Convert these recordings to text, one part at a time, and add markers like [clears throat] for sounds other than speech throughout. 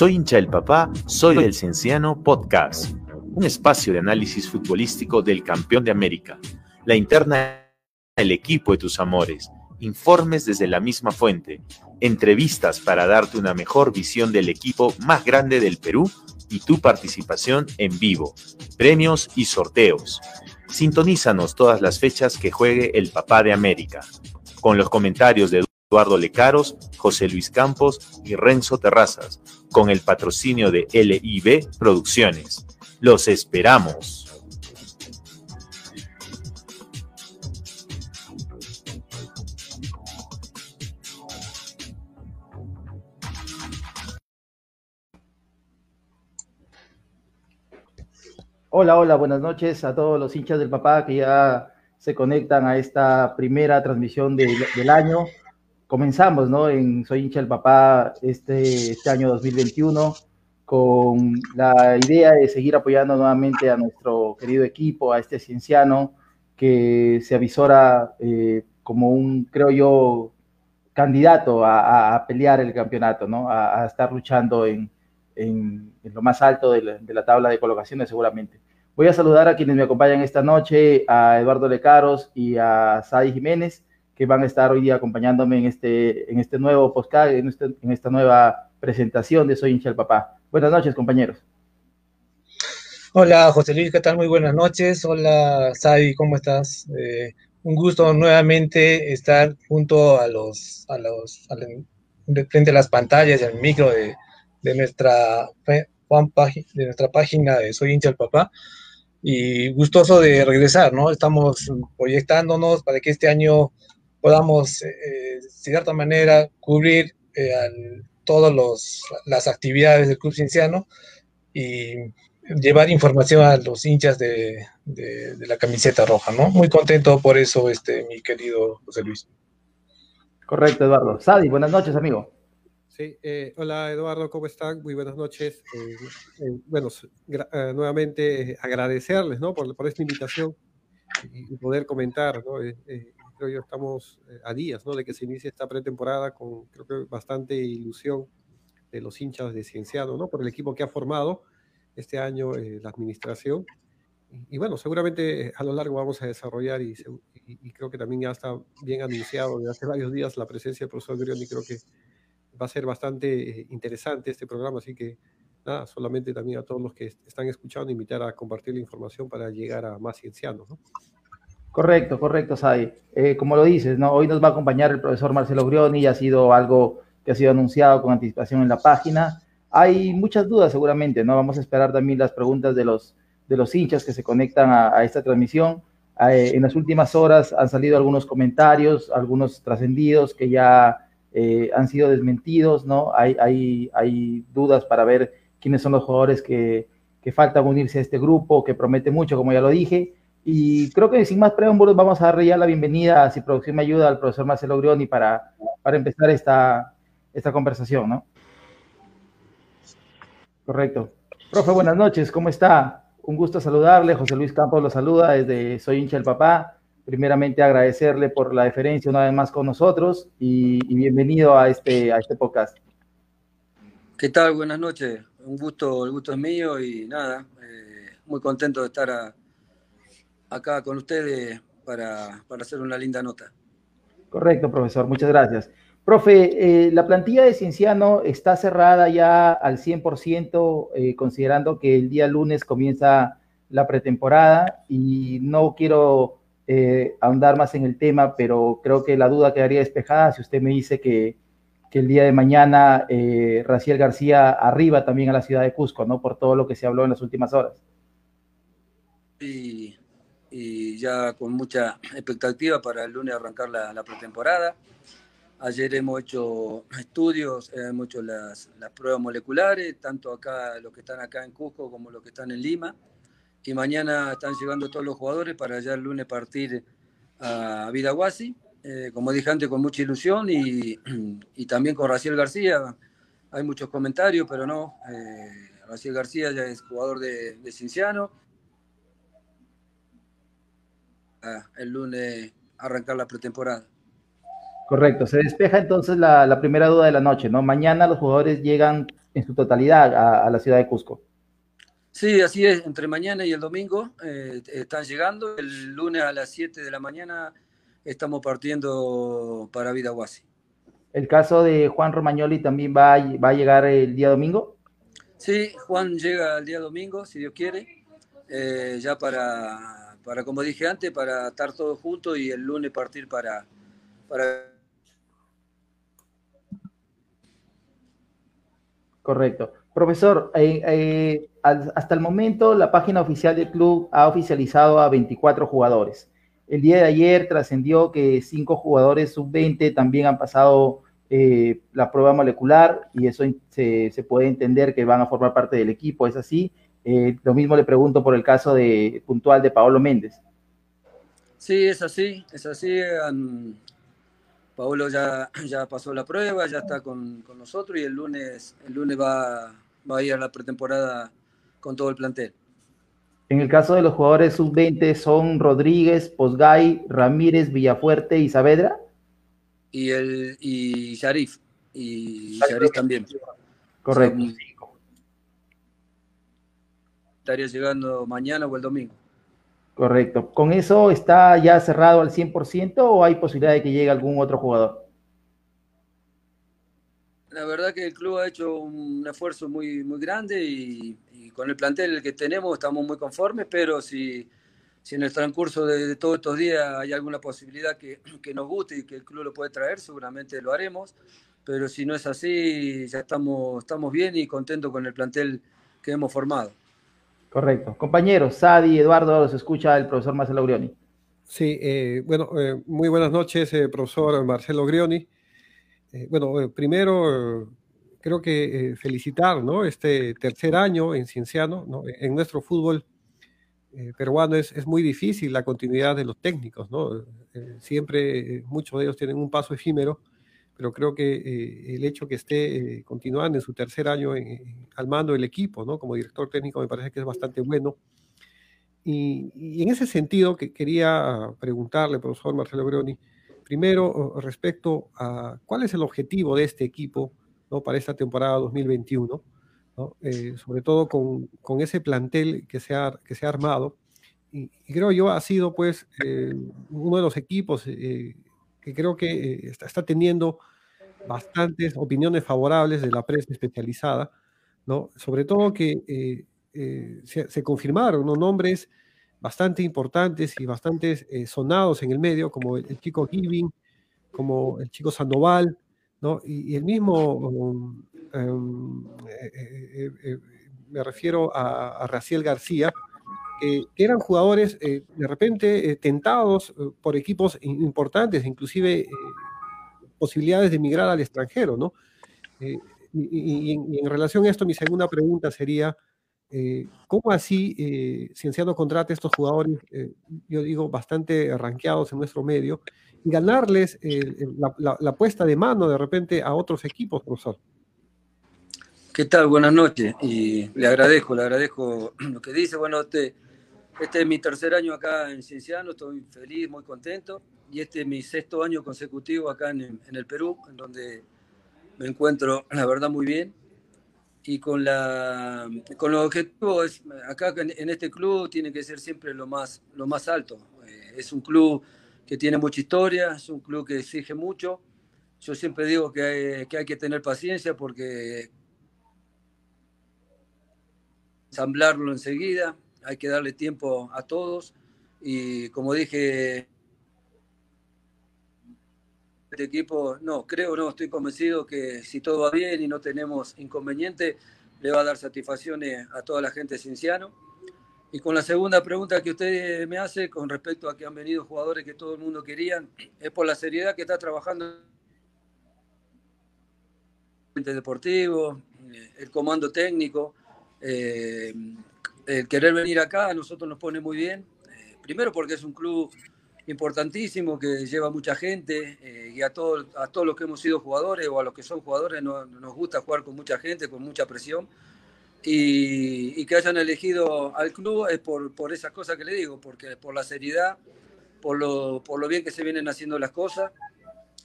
Soy hincha del papá, soy del Cienciano Podcast, un espacio de análisis futbolístico del campeón de América, la interna del equipo de tus amores, informes desde la misma fuente, entrevistas para darte una mejor visión del equipo más grande del Perú y tu participación en vivo, premios y sorteos. Sintonízanos todas las fechas que juegue el papá de América, con los comentarios de Eduardo Lecaros, José Luis Campos y Renzo Terrazas, con el patrocinio de LIB Producciones. Los esperamos. Hola, hola, buenas noches a todos los hinchas del papá que ya se conectan a esta primera transmisión de- del año. Comenzamos, ¿no? En Soy hincha del papá este, este año 2021 con la idea de seguir apoyando nuevamente a nuestro querido equipo, a este cienciano que se avisora eh, como un, creo yo, candidato a, a- a pelear el campeonato, ¿no? A, a estar luchando en, en- en lo más alto de la, de la tabla de colocaciones seguramente. Voy a saludar a quienes me acompañan esta noche, a Eduardo Lecaros y a Sadi Jiménez, que van a estar hoy día acompañándome en este, en este nuevo podcast, en, este- en esta nueva presentación de Soy hincha del papá. Buenas noches, compañeros. Hola José Luis, ¿qué tal? Muy buenas noches. Hola Sadi, ¿cómo estás? Eh, un gusto nuevamente estar junto a los, a los, al- de frente a las pantallas al micro de, de nuestra de nuestra página de Soy hincha del papá. Y gustoso de regresar, ¿no? Estamos proyectándonos para que este año podamos, eh, de cierta manera, cubrir eh, todas los- las actividades del Club Cienciano y llevar información a los hinchas de, de- de la camiseta roja, ¿no? Muy contento por eso, este, mi querido José Luis. Correcto, Eduardo. Sadi, buenas noches, amigo. Sí, eh, hola Eduardo, ¿cómo están? Muy buenas noches. bueno, nuevamente agradecerles ¿no? por, por esta invitación y, poder comentar. ¿no? Creo yo estamos a días ¿no? de que se inicie esta pretemporada con creo que bastante ilusión de los hinchas de Cienciano, ¿no? por el equipo que ha formado este año la administración y bueno, seguramente a lo largo vamos a desarrollar y, creo que también ya está bien anunciado desde hace varios días la presencia del profesor Grioni. Creo que va a ser bastante eh, interesante este programa, así que nada, solamente también a todos los que están escuchando, invitar a compartir la información para llegar a más ciencianos. ¿no? Correcto, correcto, Sai. Eh, como lo dices, ¿no? hoy nos va a acompañar el profesor Marcelo Grioni, ya ha sido algo que ha sido anunciado con anticipación en la página. Hay muchas dudas seguramente, ¿no? Vamos a esperar también las preguntas de los de los hinchas que se conectan a, esta transmisión. Eh, en las últimas horas han salido algunos comentarios, algunos trascendidos que ya eh, han sido desmentidos, ¿no? Hay, hay, hay, dudas para ver quiénes son los jugadores que, que, faltan unirse a este grupo, que promete mucho, como ya lo dije. Y creo que sin más preámbulos vamos a darle ya la bienvenida, si producción me ayuda, al profesor Marcelo Grioni para, para empezar esta, esta conversación, ¿no? Correcto. Profe, buenas noches, ¿cómo está? Un gusto saludarle. José Luis Campos lo saluda desde Soy hincha el papá. Primeramente agradecerle por la deferencia una vez más con nosotros y, bienvenido a este, a este podcast. ¿Qué tal? Buenas noches. Un gusto, el gusto es mío y nada, eh, muy contento de estar acá con ustedes para, para hacer una linda nota. Correcto, profesor. Muchas gracias. Profe, eh, la plantilla de Cienciano está cerrada ya al 100%, eh, considerando que el día lunes comienza la pretemporada y no quiero eh, ahondar más en el tema, pero creo que la duda quedaría despejada si usted me dice que, el día de mañana Raciel García arriba también a la ciudad de Cusco, ¿no? Por todo lo que se habló en las últimas horas. Y, ya con mucha expectativa para el lunes arrancar la pretemporada. Ayer hemos hecho estudios, hemos hecho las, pruebas moleculares, tanto acá los que están acá en Cusco como los que están en Lima. Y mañana están llegando todos los jugadores para ya el lunes partir a Vidahuasi. Eh, como dije antes, con mucha ilusión y, también con Raciel García. Hay muchos comentarios, pero no. Eh, Raciel García ya es jugador de, de Cinciano. El lunes arrancar la pretemporada. Correcto, se despeja entonces la, primera duda de la noche, ¿no? Mañana los jugadores llegan en su totalidad a, la ciudad de Cusco. Sí, así es, entre mañana y el domingo eh, están llegando, el lunes a las 7 de la mañana estamos partiendo para Vidahuasi. ¿El caso de Juan Romagnoli también va a, va a llegar el día domingo? Sí, Juan llega el día domingo, si Dios quiere, eh, ya para, para, como dije antes, para estar todos juntos y el lunes partir para, para Correcto. Profesor, eh, eh, hasta el momento la página oficial del club ha oficializado a 24 jugadores. El día de ayer trascendió que cinco jugadores sub-20 también han pasado eh, la prueba molecular y eso se, puede entender que van a formar parte del equipo, ¿es así? Lo mismo le pregunto por el caso de, puntual de Paolo Méndez. Sí, es así, es así. Paolo ya, [clears throat] ya pasó la prueba, ya está con, nosotros y el lunes, el lunes va, va a ir a la pretemporada con todo el plantel. En el caso de los jugadores sub-20 son Rodríguez, Posgay, Ramírez, Villafuerte y Saavedra. Y el y Sharif. Y Sharif también. Correcto. Estaría llegando mañana o el domingo. Correcto. ¿Con eso está ya cerrado al 100% o hay posibilidad de que llegue algún otro jugador? La verdad que el club ha hecho un esfuerzo muy, muy grande y, con el plantel que tenemos estamos muy conformes, pero si, si en el transcurso de, todos estos días hay alguna posibilidad que, que, nos guste y que el club lo puede traer, seguramente lo haremos, pero si no es así, ya estamos, estamos bien y contentos con el plantel que hemos formado. Correcto. Compañeros, Sadi, Eduardo, los escucha el profesor Marcelo Grioni. Sí, eh, bueno, eh, muy buenas noches, eh, profesor Marcelo Grioni. bueno, primero creo que felicitar ¿no? este tercer año en Cienciano. ¿no? En nuestro fútbol peruano es, es, muy difícil la continuidad de los técnicos. ¿no? siempre muchos de ellos tienen un paso efímero, pero creo que eh, el hecho que esté eh, continuando en su tercer año al mando del equipo, ¿no? Como director técnico me parece que es bastante bueno. Y, en ese sentido que quería preguntarle, profesor Marcelo Brioni, primero respecto a cuál es el objetivo de este equipo ¿no? para esta temporada 2021, eh, sobre todo con, con, ese plantel que se ha, que se ha armado. Y, creo yo ha sido pues eh, uno de los equipos eh, que creo que está, está, teniendo bastantes opiniones favorables de la prensa especializada, ¿no? sobre todo que eh, se, confirmaron ¿no? nombres bastante importantes y bastante eh, sonados en el medio, como el, chico Giving, como el chico Sandoval, ¿no? y, el mismo, um, um, eh, me refiero a, a Raciel García, que eran jugadores de repente tentados por equipos importantes, inclusive posibilidades de emigrar al extranjero, ¿no? y, en relación a esto, mi segunda pregunta sería, eh, ¿Cómo así eh, Cienciano contrata a estos jugadores, eh, yo digo, bastante ranqueados en nuestro medio, y ganarles la, puesta de mano de repente a otros equipos, profesor? ¿Qué tal? Buenas noches. Y le agradezco, le agradezco [clears throat] lo que dice. Bueno, este, este es mi tercer año acá en Cienciano, estoy feliz, muy contento. Y este es mi sexto año consecutivo acá en, en el Perú, en donde me encuentro, la verdad, muy bien y con, la, con los objetivos, acá en este club tiene que ser siempre lo más, lo más alto. Eh, es un club que tiene mucha historia, es un club que exige mucho. Yo siempre digo que hay que, hay que tener paciencia porque ensamblarlo enseguida, hay que darle tiempo a todos y como dije, este equipo, no, creo, no, estoy convencido que si todo va bien y no tenemos inconveniente, le va a dar satisfacciones a toda la gente de Cinciano. Y con la segunda pregunta que usted me hace con respecto a que han venido jugadores que todo el mundo quería, es por la seriedad que está trabajando el deportivo, el comando técnico, eh, el querer venir acá a nosotros nos pone muy bien. Eh, primero porque es un club importantísimo que lleva mucha gente eh, y a, todo, a todos los que hemos sido jugadores o a los que son jugadores nos gusta jugar con mucha gente, con mucha presión. Y, que hayan elegido al club es por, por esas cosas que le digo, porque por la seriedad, por lo, por lo bien que se vienen haciendo las cosas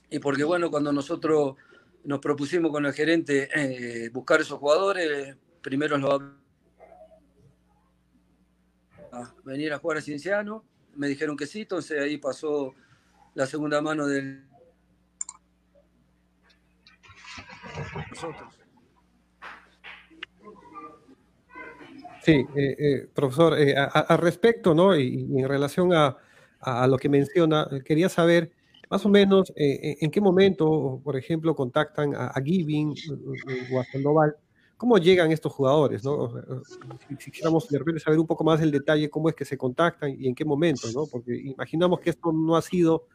y porque bueno, cuando nosotros nos propusimos con el gerente eh, buscar esos jugadores, primero los a venir a jugar a Cienciano me dijeron que sí, entonces ahí pasó la segunda mano del nosotros. Sí, eh, eh, profesor, eh, al respecto, ¿no? Y, en relación a, lo que menciona, quería saber más o menos en qué momento, por ejemplo, contactan a, Giving o a Sandoval ¿Cómo llegan estos jugadores? ¿no? Si, quisiéramos de repente saber un poco más el detalle, cómo es que se contactan y en qué momento, ¿no? porque imaginamos que esto no ha sido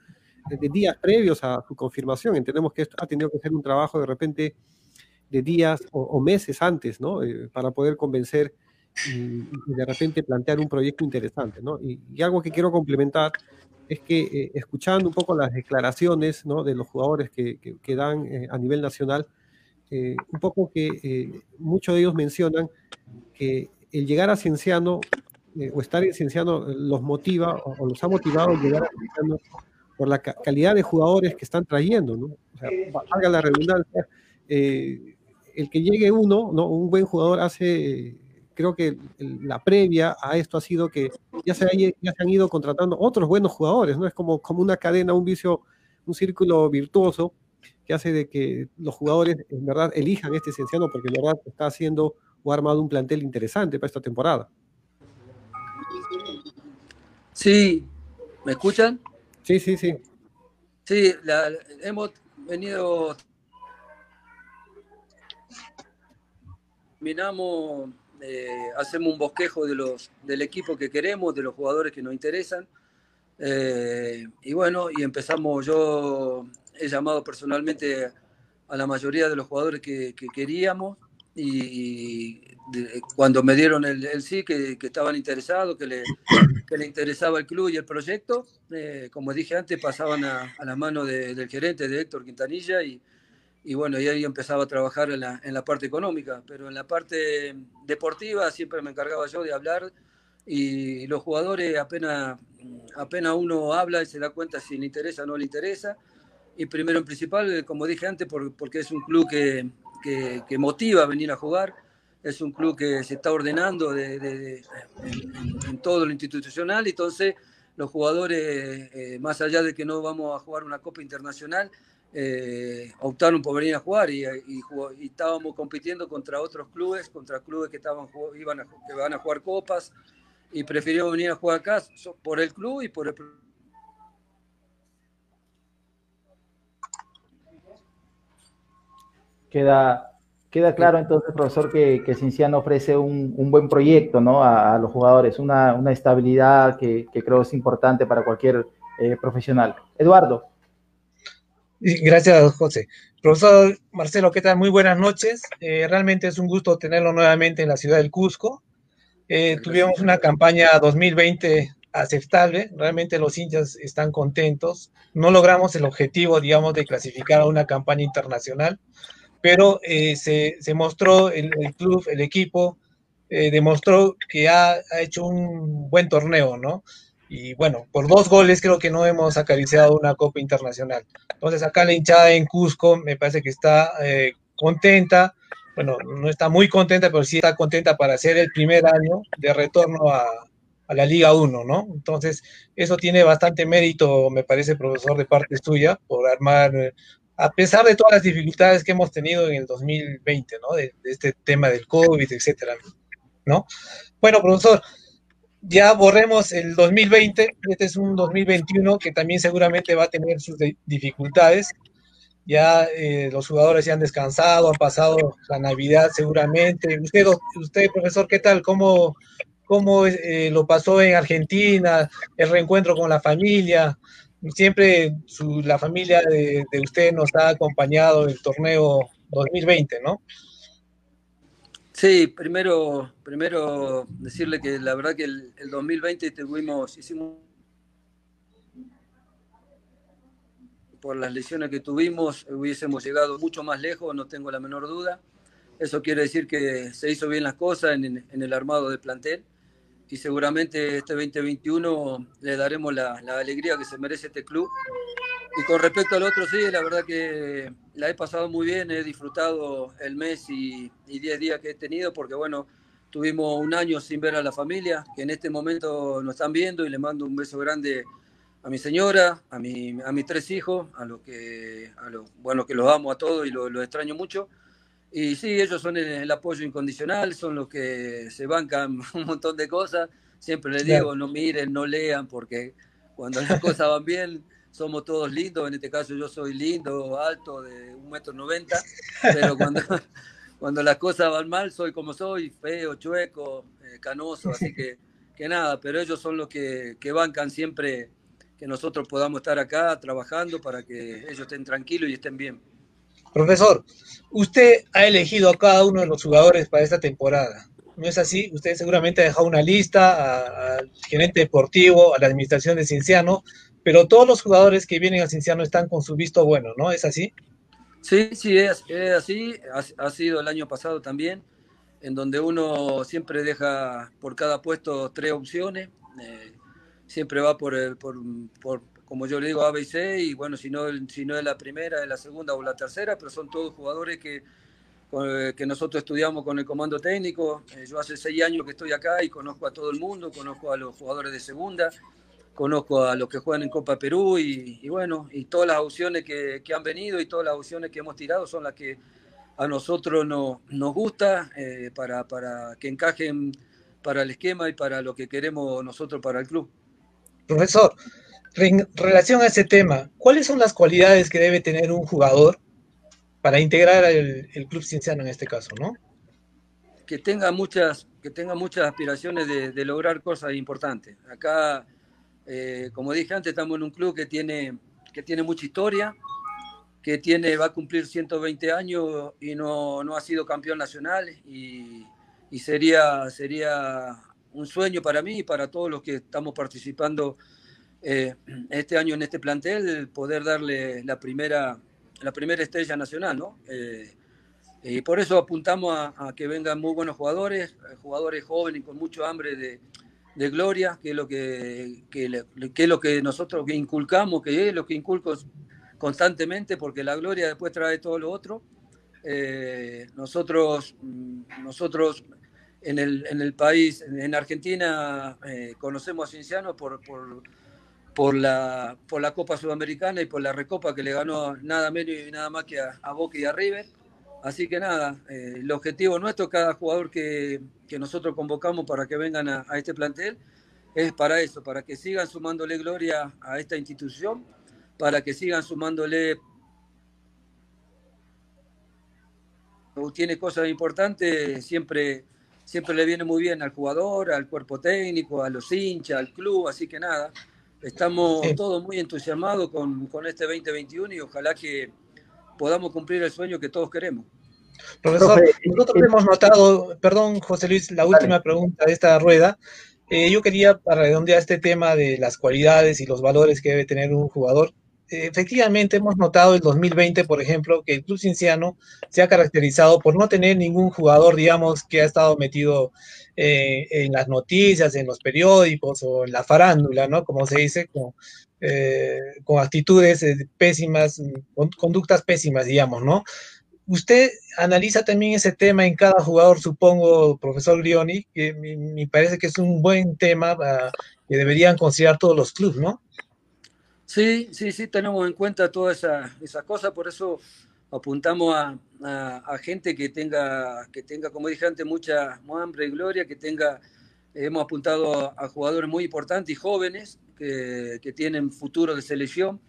de días previos a su confirmación, entendemos que esto ha tenido que ser un trabajo de repente de días o, meses antes, ¿no? Eh, para poder convencer y, de repente plantear un proyecto interesante. ¿no? Y, algo que quiero complementar es que eh, escuchando un poco las declaraciones ¿no? de los jugadores que, que, dan eh, a nivel nacional, eh, un poco que eh, muchos de ellos mencionan que el llegar a Cienciano eh, o estar en Cienciano los motiva o, los ha motivado a llegar a Cienciano por la calidad de jugadores que están trayendo, ¿no? O sea, valga la redundancia, el que llegue uno, ¿no? Un buen jugador hace, creo que la previa a esto ha sido que ya se, ya se han ido contratando otros buenos jugadores, ¿no? Es como, como una cadena, un vicio, un círculo virtuoso que hace de que los jugadores en verdad elijan este Cienciano porque en verdad está haciendo o ha armado un plantel interesante para esta temporada. Sí, ¿me escuchan? Sí, sí, sí. Sí, hemos venido terminamos, eh, hacemos un bosquejo de los, del equipo que queremos, de los jugadores que nos interesan. Eh, y bueno, y empezamos, yo he llamado personalmente a la mayoría de los jugadores que, queríamos y cuando me dieron el, sí, que, estaban interesados, que le, le, interesaba el club y el proyecto, eh, como dije antes, pasaban a, a las manos del gerente, de Héctor Quintanilla, y, y bueno, y ahí empezaba a trabajar en la, en la, parte económica, pero en la parte deportiva siempre me encargaba yo de hablar y los jugadores apenas, apenas uno habla y se da cuenta si le interesa o no le interesa. Y primero en principal, como dije antes, porque es un club que, que, motiva a venir a jugar, es un club que se está ordenando de, en, todo lo institucional, entonces los jugadores, eh, más allá de que no vamos a jugar una Copa Internacional, eh, optaron por venir a jugar y, estábamos compitiendo contra otros clubes, contra clubes que, estaban, iban que van a jugar copas y prefirieron venir a jugar acá por el club y por el Queda, queda claro entonces, profesor, que, que Cinciano ofrece un, un, buen proyecto ¿no? a, los jugadores, una, una estabilidad que, que, creo es importante para cualquier eh, profesional. Eduardo. Gracias, José. Profesor Marcelo, ¿qué tal? Muy buenas noches. Eh, realmente es un gusto tenerlo nuevamente en la ciudad del Cusco. Eh, tuvimos una campaña 2020 aceptable, realmente los hinchas están contentos. No logramos el objetivo, digamos, de clasificar a una campaña internacional, pero eh, se, se, mostró el, el, club, el equipo, demostró que ha, ha, hecho un buen torneo, ¿no? Y bueno, por dos goles creo que no hemos acariciado una Copa Internacional. Entonces acá la hinchada en Cusco me parece que está eh, contenta, bueno, no está muy contenta, pero sí está contenta para hacer el primer año de retorno a, a la Liga 1, ¿no? Entonces, eso tiene bastante mérito, me parece, profesor, de parte suya, por armar, a pesar de todas las dificultades que hemos tenido en el 2020, ¿no? De, de este tema del COVID, etcétera, ¿no? Bueno, profesor, ya borremos el 2020, este es un 2021 que también seguramente va a tener sus dificultades. Ya eh, los jugadores se han descansado, han pasado la Navidad seguramente. Usted, usted profesor, ¿qué tal? ¿Cómo, cómo eh, lo pasó en Argentina? El reencuentro con la familia. Siempre su, la familia de, de usted nos ha acompañado el torneo 2020, ¿no? Sí, primero, primero decirle que la verdad que el, 2020 tuvimos, hicimos por las lesiones que tuvimos, hubiésemos llegado mucho más lejos, no tengo la menor duda. Eso quiere decir que se hizo bien las cosas en, en el armado del plantel y seguramente este 2021 le daremos la, alegría que se merece este club. Y con respecto al otro, sí, la verdad que la he pasado muy bien, he disfrutado el mes y 10 días que he tenido, porque bueno, tuvimos un año sin ver a la familia, que en este momento nos están viendo y le mando un beso grande a mi señora, a, mi, a mis tres hijos, a los que, bueno, que los amo a todos y los, los extraño mucho. Y sí, ellos son el, apoyo incondicional, son los que se bancan [laughs] un montón de cosas. Siempre les digo, no miren, no lean, porque cuando las [laughs] cosas van bien, somos todos lindos. En este caso yo soy lindo, alto, de un metro noventa, pero cuando, [laughs] cuando las cosas van mal, soy como soy, feo, chueco, eh, canoso, así que, que nada, pero ellos son los que, que bancan siempre que nosotros podamos estar acá trabajando para que ellos estén tranquilos y estén bien. Profesor, usted ha elegido a cada uno de los jugadores para esta temporada. ¿No es así? Usted seguramente ha dejado una lista al gerente deportivo, a la administración de Cinciano, pero todos los jugadores que vienen a Cinciano están con su visto bueno, ¿no? ¿Es así? Sí, sí, es, así. Ha, sido el año pasado también, en donde uno siempre deja por cada puesto tres opciones. Eh, siempre va por, por, por, como yo le digo, A, B y C, y bueno, si no, si no es la primera, es la segunda o la tercera, pero son todos jugadores que, que nosotros estudiamos con el comando técnico. Eh, yo hace seis años que estoy acá y conozco a todo el mundo, conozco a los jugadores de segunda, conozco a los que juegan en Copa Perú y, bueno, y todas las opciones que, que, han venido y todas las opciones que hemos tirado son las que a nosotros no, nos gusta eh, para, para que encajen para el esquema y para lo que queremos nosotros para el club. Profesor, en relación a ese tema, ¿cuáles son las cualidades que debe tener un jugador para integrar el, el club cienciano en este caso, no? Que tenga muchas, que tenga muchas aspiraciones de, de lograr cosas importantes. Acá, eh, como dije antes, estamos en un club que tiene, que tiene mucha historia, que tiene, va a cumplir 120 años y no, no ha sido campeón nacional y, y sería, sería un sueño para mí y para todos los que estamos participando eh, [clears throat] este año en este plantel, poder darle la primera, la primera estrella nacional, ¿no? Eh, y por eso apuntamos a, que vengan muy buenos jugadores, eh, jugadores jóvenes con mucho hambre de, de gloria, que es lo que, que, que, es lo que nosotros inculcamos, que es lo que inculco constantemente, porque la gloria después trae todo lo otro. nosotros, mm, nosotros en el, en el país, en Argentina, conocemos a Cienciano por, por por la, por la Copa Sudamericana y por la Recopa que le ganó nada menos y nada más que a, Boca y a River. Así que nada, eh, el objetivo nuestro, cada jugador que, que nosotros convocamos para que vengan a, este plantel, es para eso, para que sigan sumándole gloria a esta institución, para que sigan sumándole tiene cosas importantes, siempre, siempre le viene muy bien al jugador, al cuerpo técnico, a los hinchas, al club, así que nada, Estamos todos muy entusiasmados con, con, este 2021 y ojalá que podamos cumplir el sueño que todos queremos. Profesor, nosotros eh, hemos notado, perdón José Luis, la última pregunta de esta rueda. Eh, yo quería redondear este tema de las cualidades y los valores que debe tener un jugador efectivamente hemos notado el 2020, por ejemplo, que el Club Cinciano se ha caracterizado por no tener ningún jugador, digamos, que ha estado metido eh, en las noticias, en los periódicos o en la farándula, ¿no? Como se dice, con, eh, con actitudes eh, pésimas, con conductas pésimas, digamos, ¿no? Usted analiza también ese tema en cada jugador, supongo, profesor Grioni, que me, parece que es un buen tema que deberían considerar todos los clubes, ¿no? Sí, sí, sí, tenemos en cuenta todas esas esa cosas, por eso apuntamos a, gente que tenga, que tenga, como dije antes, mucha hambre y gloria, que tenga, hemos apuntado a, jugadores muy importantes y jóvenes que, tienen futuro de selección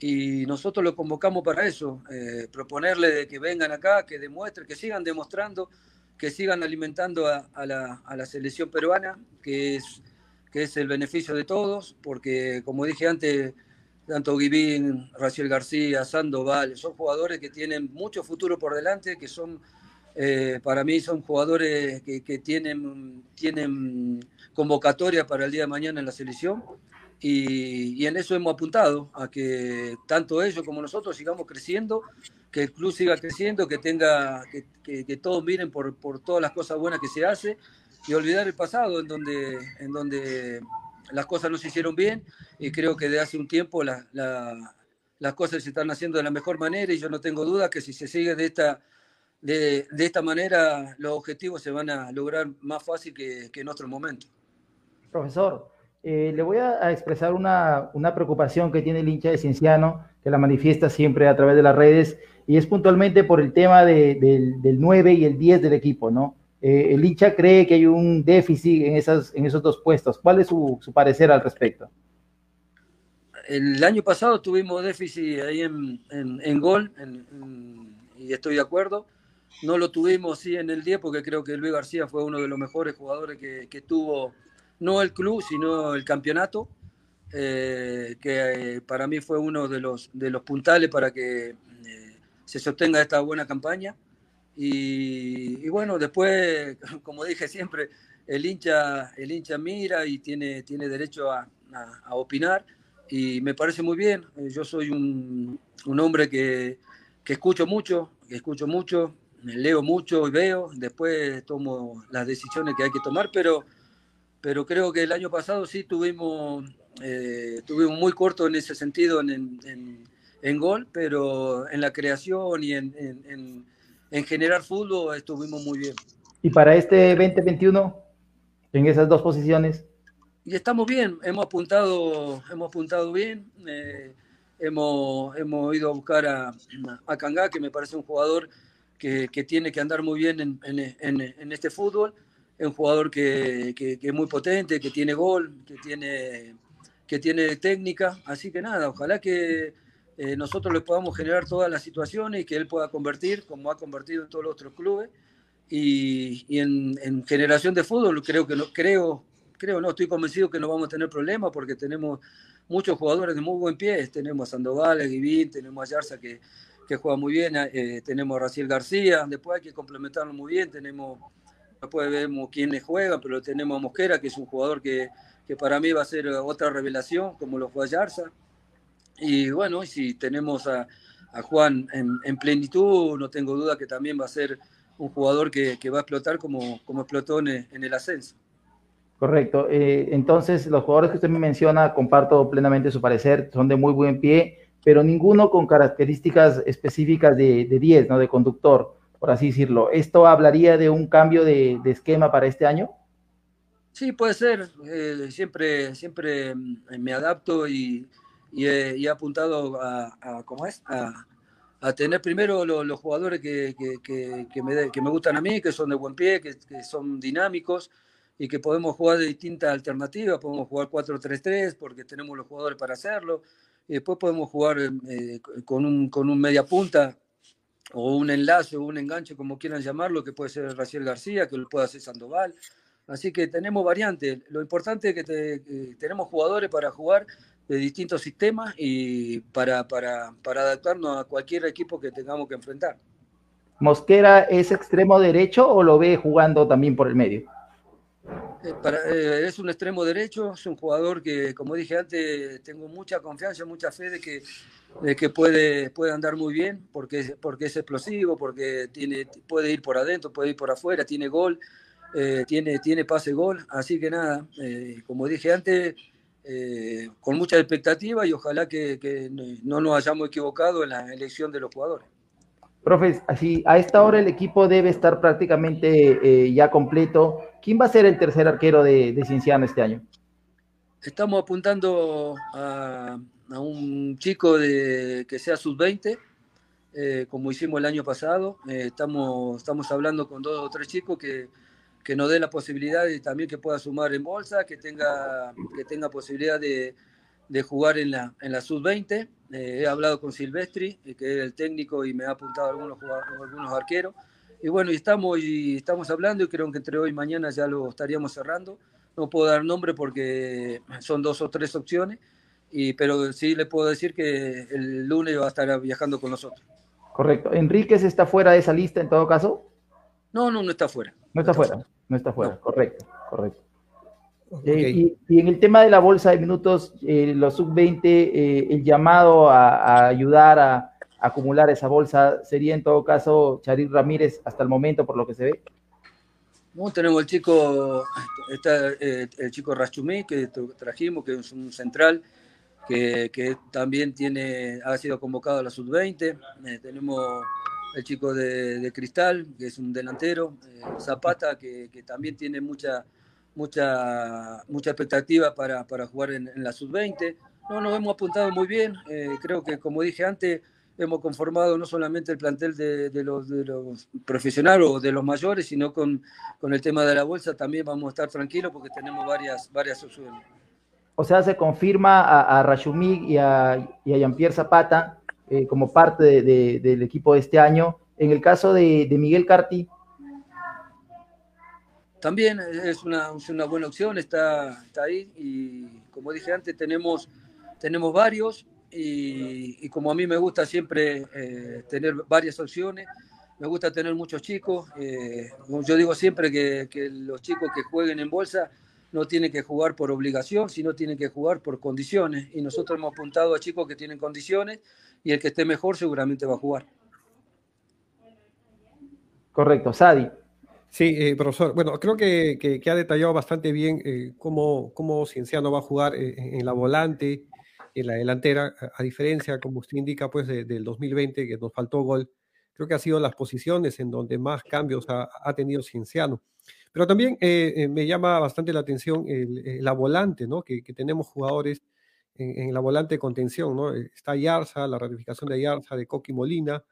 y nosotros lo convocamos para eso, eh, proponerle de que vengan acá, que demuestren, que sigan demostrando, que sigan alimentando a, la, a la selección peruana, que es, que es el beneficio de todos, porque como dije antes, tanto Guivín, Raciel García, Sandoval, son jugadores que tienen mucho futuro por delante, que son, eh, para mí son jugadores que, tienen, tienen convocatoria para el día de mañana en la selección. Y, en eso hemos apuntado, a que tanto ellos como nosotros sigamos creciendo, que el club siga creciendo, que tenga, que, que, todos miren por, por todas las cosas buenas que se hace y olvidar el pasado en donde, en donde las cosas no se hicieron bien y creo que de hace un tiempo las cosas se están haciendo de la mejor manera y yo no tengo duda que si se sigue de esta, de, esta manera los objetivos se van a lograr más fácil que, en otros momentos. Profesor, eh, le voy a, expresar una, preocupación que tiene el hincha de Cienciano, que la manifiesta siempre a través de las redes, y es puntualmente por el tema del, del 9 y el 10 del equipo, ¿no? Eh, el hincha cree que hay un déficit en, esas, en esos dos puestos. ¿Cuál es su, parecer al respecto? El año pasado tuvimos déficit ahí en, gol y estoy de acuerdo. No lo tuvimos sí en el 10 porque creo que Luis García fue uno de los mejores jugadores que, tuvo no el club, sino el campeonato, eh, que eh, para mí fue uno de los, de los puntales para que se sostenga esta buena campaña. Y, bueno, después, [laughs] como dije siempre, el hincha, el hincha mira y tiene, tiene derecho a, opinar y me parece muy bien. Eh, yo soy un, hombre que, escucho mucho, que escucho mucho, leo mucho y veo, después tomo las decisiones que hay que tomar, pero, pero creo que el año pasado sí tuvimos, eh, tuvimos muy corto en ese sentido en, en, gol, pero en la creación y en en generar fútbol estuvimos muy bien. ¿Y para este 2021, en esas dos posiciones? Y estamos bien, hemos apuntado, hemos apuntado bien, eh, hemos, hemos ido a buscar a, a Kanga, que me parece un jugador que, que tiene que andar muy bien en, en, en, este fútbol, es un jugador que, que, es muy potente, que tiene gol, que tiene, que tiene técnica, así que nada, ojalá que, eh, nosotros le podamos generar todas las situaciones y que él pueda convertir, como ha convertido en todos los otros clubes. Y, en, generación de fútbol creo que no, creo, creo, no, estoy convencido que no vamos a tener problemas porque tenemos muchos jugadores de muy buen pie. Tenemos a Sandoval, a Guivín, tenemos a Yarza que, que juega muy bien, eh, tenemos a Raciel García, después hay que complementarlo muy bien, tenemos después vemos quiénes juegan, pero tenemos a Mosquera, que es un jugador que, que para mí va a ser otra revelación, como lo fue a Yarza. Y bueno, si tenemos a, a Juan en, plenitud, no tengo duda que también va a ser un jugador que, que va a explotar como, como explotó en el, ascenso. Correcto. Eh, entonces, los jugadores que usted me menciona, comparto plenamente su parecer, son de muy buen pie, pero ninguno con características específicas de, de 10, ¿no? De conductor, por así decirlo. ¿Esto hablaría de un cambio de, de esquema para este año? Sí, puede ser. Eh, siempre, siempre mm, me adapto y, y, he, apuntado a, ¿cómo es? A, tener primero los jugadores que, que, me, que, me, gustan a mí, que son de buen pie, que, son dinámicos y que podemos jugar de distintas alternativas. Podemos jugar 4-3-3 porque tenemos los jugadores para hacerlo. Y después podemos jugar eh, con, un, con un media punta o un enlace o un enganche, como quieran llamarlo, que puede ser Raciel García, que lo puede hacer Sandoval. Así que tenemos variantes. Lo importante es que, tenemos jugadores para jugar de distintos sistemas y para, para, para adaptarnos a cualquier equipo que tengamos que enfrentar. ¿Mosquera es extremo derecho o lo ve jugando también por el medio? Eh, eh, es un extremo derecho, es un jugador que, como dije antes, tengo mucha confianza, mucha fe de que, de que puede, puede andar muy bien, porque, porque es explosivo, porque tiene, puede ir por adentro, puede ir por afuera, tiene gol, eh, tiene, tiene pase gol, así que nada, como dije antes, eh, con mucha expectativa y ojalá que, no nos hayamos equivocado en la elección de los jugadores. Profe, así, a esta hora el equipo debe estar prácticamente eh, ya completo. ¿Quién va a ser el tercer arquero de, de Cinciano este año? Estamos apuntando a, un chico de, que sea sub-20, eh, como hicimos el año pasado. estamos, estamos hablando con dos o tres chicos que, que nos dé la posibilidad de también que pueda sumar en bolsa, que tenga, que tenga posibilidad de, de jugar en la, en la sub-20. Eh, he hablado con Silvestri, eh, que es el técnico, y me ha apuntado algunos, algunos arqueros. Y bueno, y estamos, y estamos hablando y creo que entre hoy y mañana ya lo estaríamos cerrando. No puedo dar nombre porque son dos o tres opciones, y, pero sí le puedo decir que el lunes va a estar viajando con nosotros. Correcto. ¿Enríquez está fuera de esa lista en todo caso? No, no, no está fuera. No está fuera. No está fuera, correcto, correcto. Eh, y, en el tema de la bolsa de minutos, eh, los sub-20, eh, el llamado a, ayudar a, acumular esa bolsa sería en todo caso Charir Ramírez hasta el momento, por lo que se ve. No, tenemos el chico, está el chico Rachumí que trajimos, que es un central que, que también tiene, ha sido convocado a la sub-20. tenemos el chico de, Cristal, que es un delantero, eh, Zapata, que, también tiene mucha, mucha, mucha expectativa para, jugar en, la sub-20. No, nos hemos apuntado muy bien, eh, creo que como dije antes, hemos conformado no solamente el plantel de, los, los, profesionales o de los mayores, sino con, con, el tema de la bolsa también vamos a estar tranquilos porque tenemos varias, varias opciones. O sea, se confirma a, a y a, y a Jean-Pierre Zapata eh, como parte del equipo de este año. En el caso de, Miguel Carti. También es una, una buena opción, está, está, ahí y como dije antes, tenemos, tenemos varios y, como a mí me gusta siempre eh, tener varias opciones, me gusta tener muchos chicos. Eh, yo digo siempre que, que los chicos que jueguen en bolsa no tienen que jugar por obligación, sino tienen que jugar por condiciones. Y nosotros hemos apuntado a chicos que tienen condiciones y el que esté mejor seguramente va a jugar. Correcto, Sadi. Sí, eh, profesor. Bueno, creo que, que, ha detallado bastante bien eh, cómo, cómo, Cienciano va a jugar eh, en la volante, en la delantera, a, diferencia, como usted indica, pues del 2020, que nos faltó gol. Creo que ha sido las posiciones en donde más cambios ha, ha tenido Cienciano. Pero también me llama bastante la atención la volante, ¿no? Que, que tenemos jugadores en, la volante de contención, ¿no? Eh, está Yarza, la ratificación de Yarza, de Coqui Molina.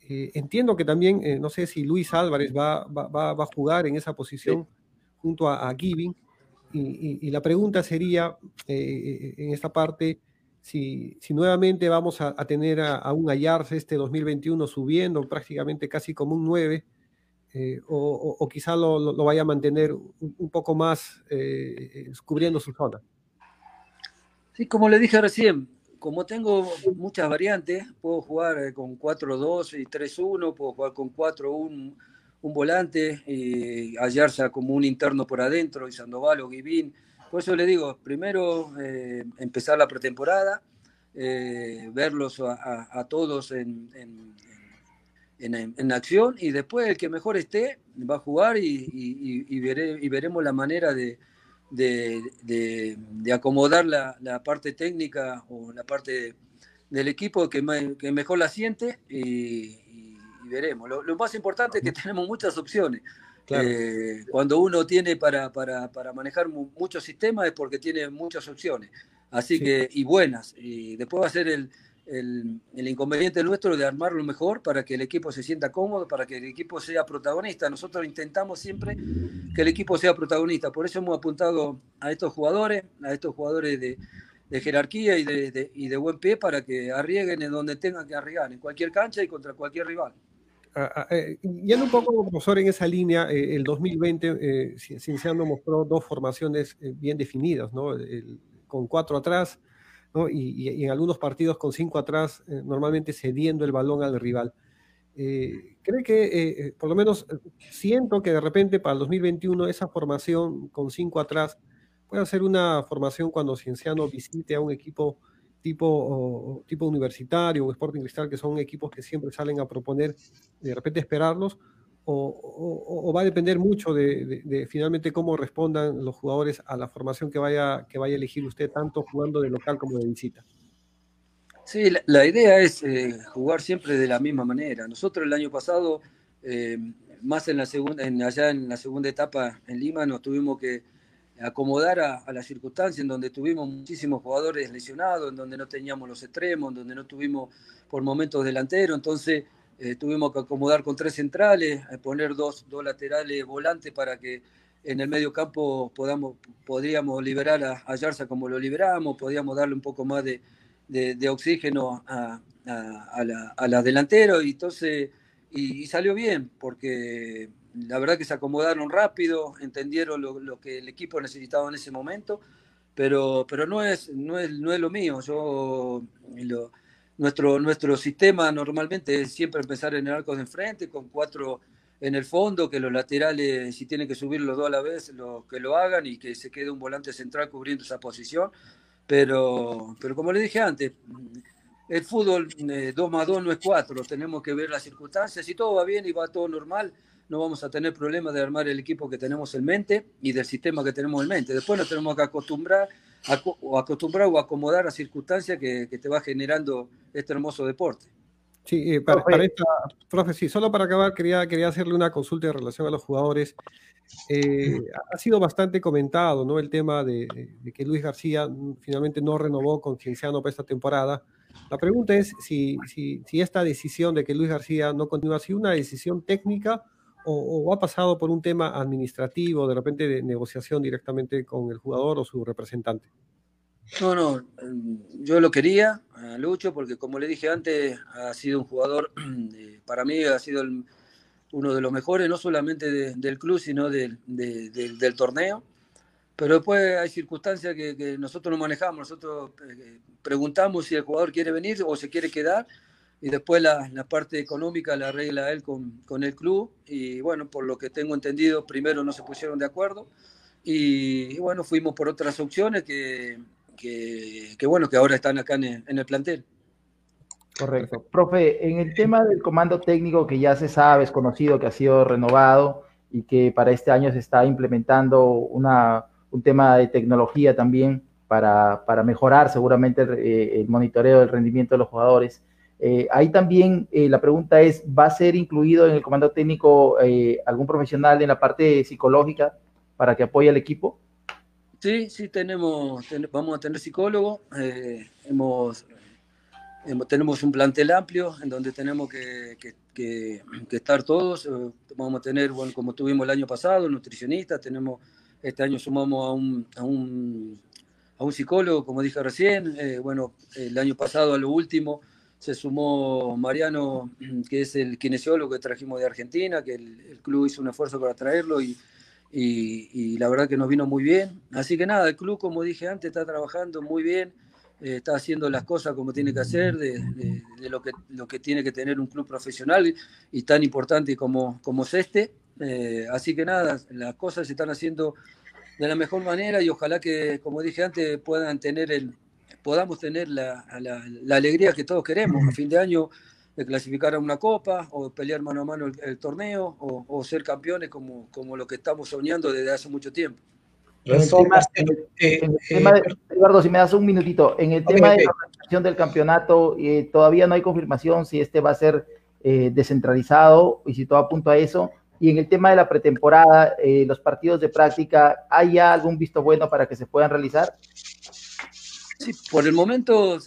Eh, entiendo que también, eh, no sé si Luis Álvarez va, va, va, a jugar en esa posición junto a, a Giving. Y, y, la pregunta sería, en esta parte, si, si nuevamente vamos a, a tener a, un Ayarza este 2021 subiendo prácticamente casi como un 9, o, o, quizá lo, lo, vaya a mantener un, un poco más cubriendo su zona. Sí, como le dije recién, como tengo muchas variantes, puedo jugar eh, con 4-2 y 3-1, puedo jugar con 4-1, un volante, y Ayarza como un interno por adentro, y Sandoval o Guivín. Por eso le digo, primero eh, empezar la pretemporada, eh, verlos a, todos en, en, acción y después el que mejor esté va a jugar y, y, veremos la manera de, de, acomodar la, la, parte técnica o la parte del equipo que, que mejor la siente y, veremos. Lo, más importante es que tenemos muchas opciones. Eh, cuando uno tiene para, para, para, manejar muchos sistemas es porque tiene muchas opciones. Así que, y buenas. Y después va a ser el, el, inconveniente nuestro de armarlo mejor para que el equipo se sienta cómodo, para que el equipo sea protagonista. Nosotros intentamos siempre que el equipo sea protagonista. Por eso hemos apuntado a estos jugadores, a estos jugadores de, de jerarquía y de, y de, buen pie para que arriesguen en donde tengan que arriesgar, en cualquier cancha y contra cualquier rival. Ah, ah, eh, yendo un poco, profesor, en esa línea, eh, el 2020, eh, Cienciano mostró dos formaciones eh, bien definidas, ¿no? con cuatro atrás, Y, en algunos partidos con cinco atrás, normalmente cediendo el balón al rival. ¿Cree que, por lo menos, siento que de repente para el 2021 esa formación con cinco atrás puede ser una formación cuando Cienciano visite a un equipo tipo, tipo universitario o Sporting Cristal, que son equipos que siempre salen a proponer, de repente esperarlos, o, va a depender mucho de, finalmente cómo respondan los jugadores a la formación que vaya, que vaya a elegir usted, tanto jugando de local como de visita. Sí, la, idea es eh, jugar siempre de la misma manera. Nosotros el año pasado, eh, más en la segunda, allá en la segunda etapa en Lima, nos tuvimos que acomodar a, la circunstancia en donde tuvimos muchísimos jugadores lesionados, en donde no teníamos los extremos, en donde no tuvimos por momentos delanteros, entonces eh, tuvimos que acomodar con tres centrales, eh, poner dos, dos laterales volantes para que en el medio campo podamos, podríamos liberar a, a Yarza como lo liberamos, podíamos darle un poco más de, de, oxígeno a, a, a la delantera y entonces y salió bien porque la verdad que se acomodaron rápido, entendieron lo, que el equipo necesitaba en ese momento, pero, pero no, es, no, es, no es lo mío. Yo, nuestro, nuestro sistema normalmente es siempre empezar en el arco de enfrente, con cuatro en el fondo, que los laterales, si tienen que subir los dos a la vez, lo, que lo hagan y que se quede un volante central cubriendo esa posición. Pero, pero como le dije antes, el fútbol 2 eh, más 2 no es 4, tenemos que ver las circunstancias. Si todo va bien y va todo normal, no vamos a tener problemas de armar el equipo que tenemos en mente y del sistema que tenemos en mente. Después nos tenemos que acostumbrar, o acostumbrar o acomodar a circunstancias que, te va generando este hermoso deporte. Sí, eh, para, esta, profe, sí, solo para acabar, quería, quería hacerle una consulta en relación a los jugadores. Eh, ha sido bastante comentado ¿no? el tema de, que Luis García finalmente no renovó con Cienciano para esta temporada. La pregunta es si, si, si, esta decisión de que Luis García no continúa ha sido una decisión técnica o, ha pasado por un tema administrativo, de repente de negociación directamente con el jugador o su representante? No, no, mm, yo lo quería, a Lucho, porque como le dije antes, ha sido un jugador, [clears throat] para mí ha sido uno de los mejores, no solamente del club, sino del, del torneo. Pero después hay circunstancias que, nosotros no manejamos, nosotros eh, preguntamos si el jugador quiere venir o se quiere quedar y después la, la, parte económica la arregla él con, con, el club y bueno, por lo que tengo entendido, primero no se pusieron de acuerdo y, bueno, fuimos por otras opciones que, que, que bueno, que ahora están acá en el, en el, plantel. Correcto. Profe, en el tema del comando técnico que ya se sabe, es conocido, que ha sido renovado y que para este año se está implementando una, un tema de tecnología también para, para mejorar seguramente el, eh, el monitoreo del rendimiento de los jugadores. Eh, ahí también eh, la pregunta es, ¿va a ser incluido en el comando técnico eh, algún profesional en la parte psicológica para que apoye al equipo? Sí, sí, tenemos, vamos a tener psicólogo, hemos, tenemos un plantel amplio en donde tenemos que, que, estar todos, vamos a tener, bueno, como tuvimos el año pasado, nutricionistas, tenemos, este año sumamos a un, a un, a un psicólogo, como dije recién, bueno, el año pasado a lo último se sumó Mariano, [clears throat] que es el kinesiólogo que trajimos de Argentina, que el, club hizo un esfuerzo para traerlo y, y, la verdad que nos vino muy bien. Así que nada, el club, como dije antes, está trabajando muy bien eh, está haciendo las cosas como tiene que hacer, de, lo, que, lo que tiene que tener un club profesional y, tan importante como, como es este. Eh, así que nada, las cosas se están haciendo de la mejor manera y ojalá que, como dije antes, puedan tener el, podamos tener la, alegría que todos queremos. A fin de año de clasificar a una copa o pelear mano a mano el, torneo o, ser campeones como, como lo que estamos soñando desde hace mucho tiempo. Eduardo, si me das un minutito, en el tema de la organización del campeonato, eh, todavía no hay confirmación si este va a ser eh, descentralizado y si todo apunta a eso. Y en el tema de la pretemporada, eh, los partidos de práctica, ¿hay ya algún visto bueno para que se puedan realizar? Sí, por el momento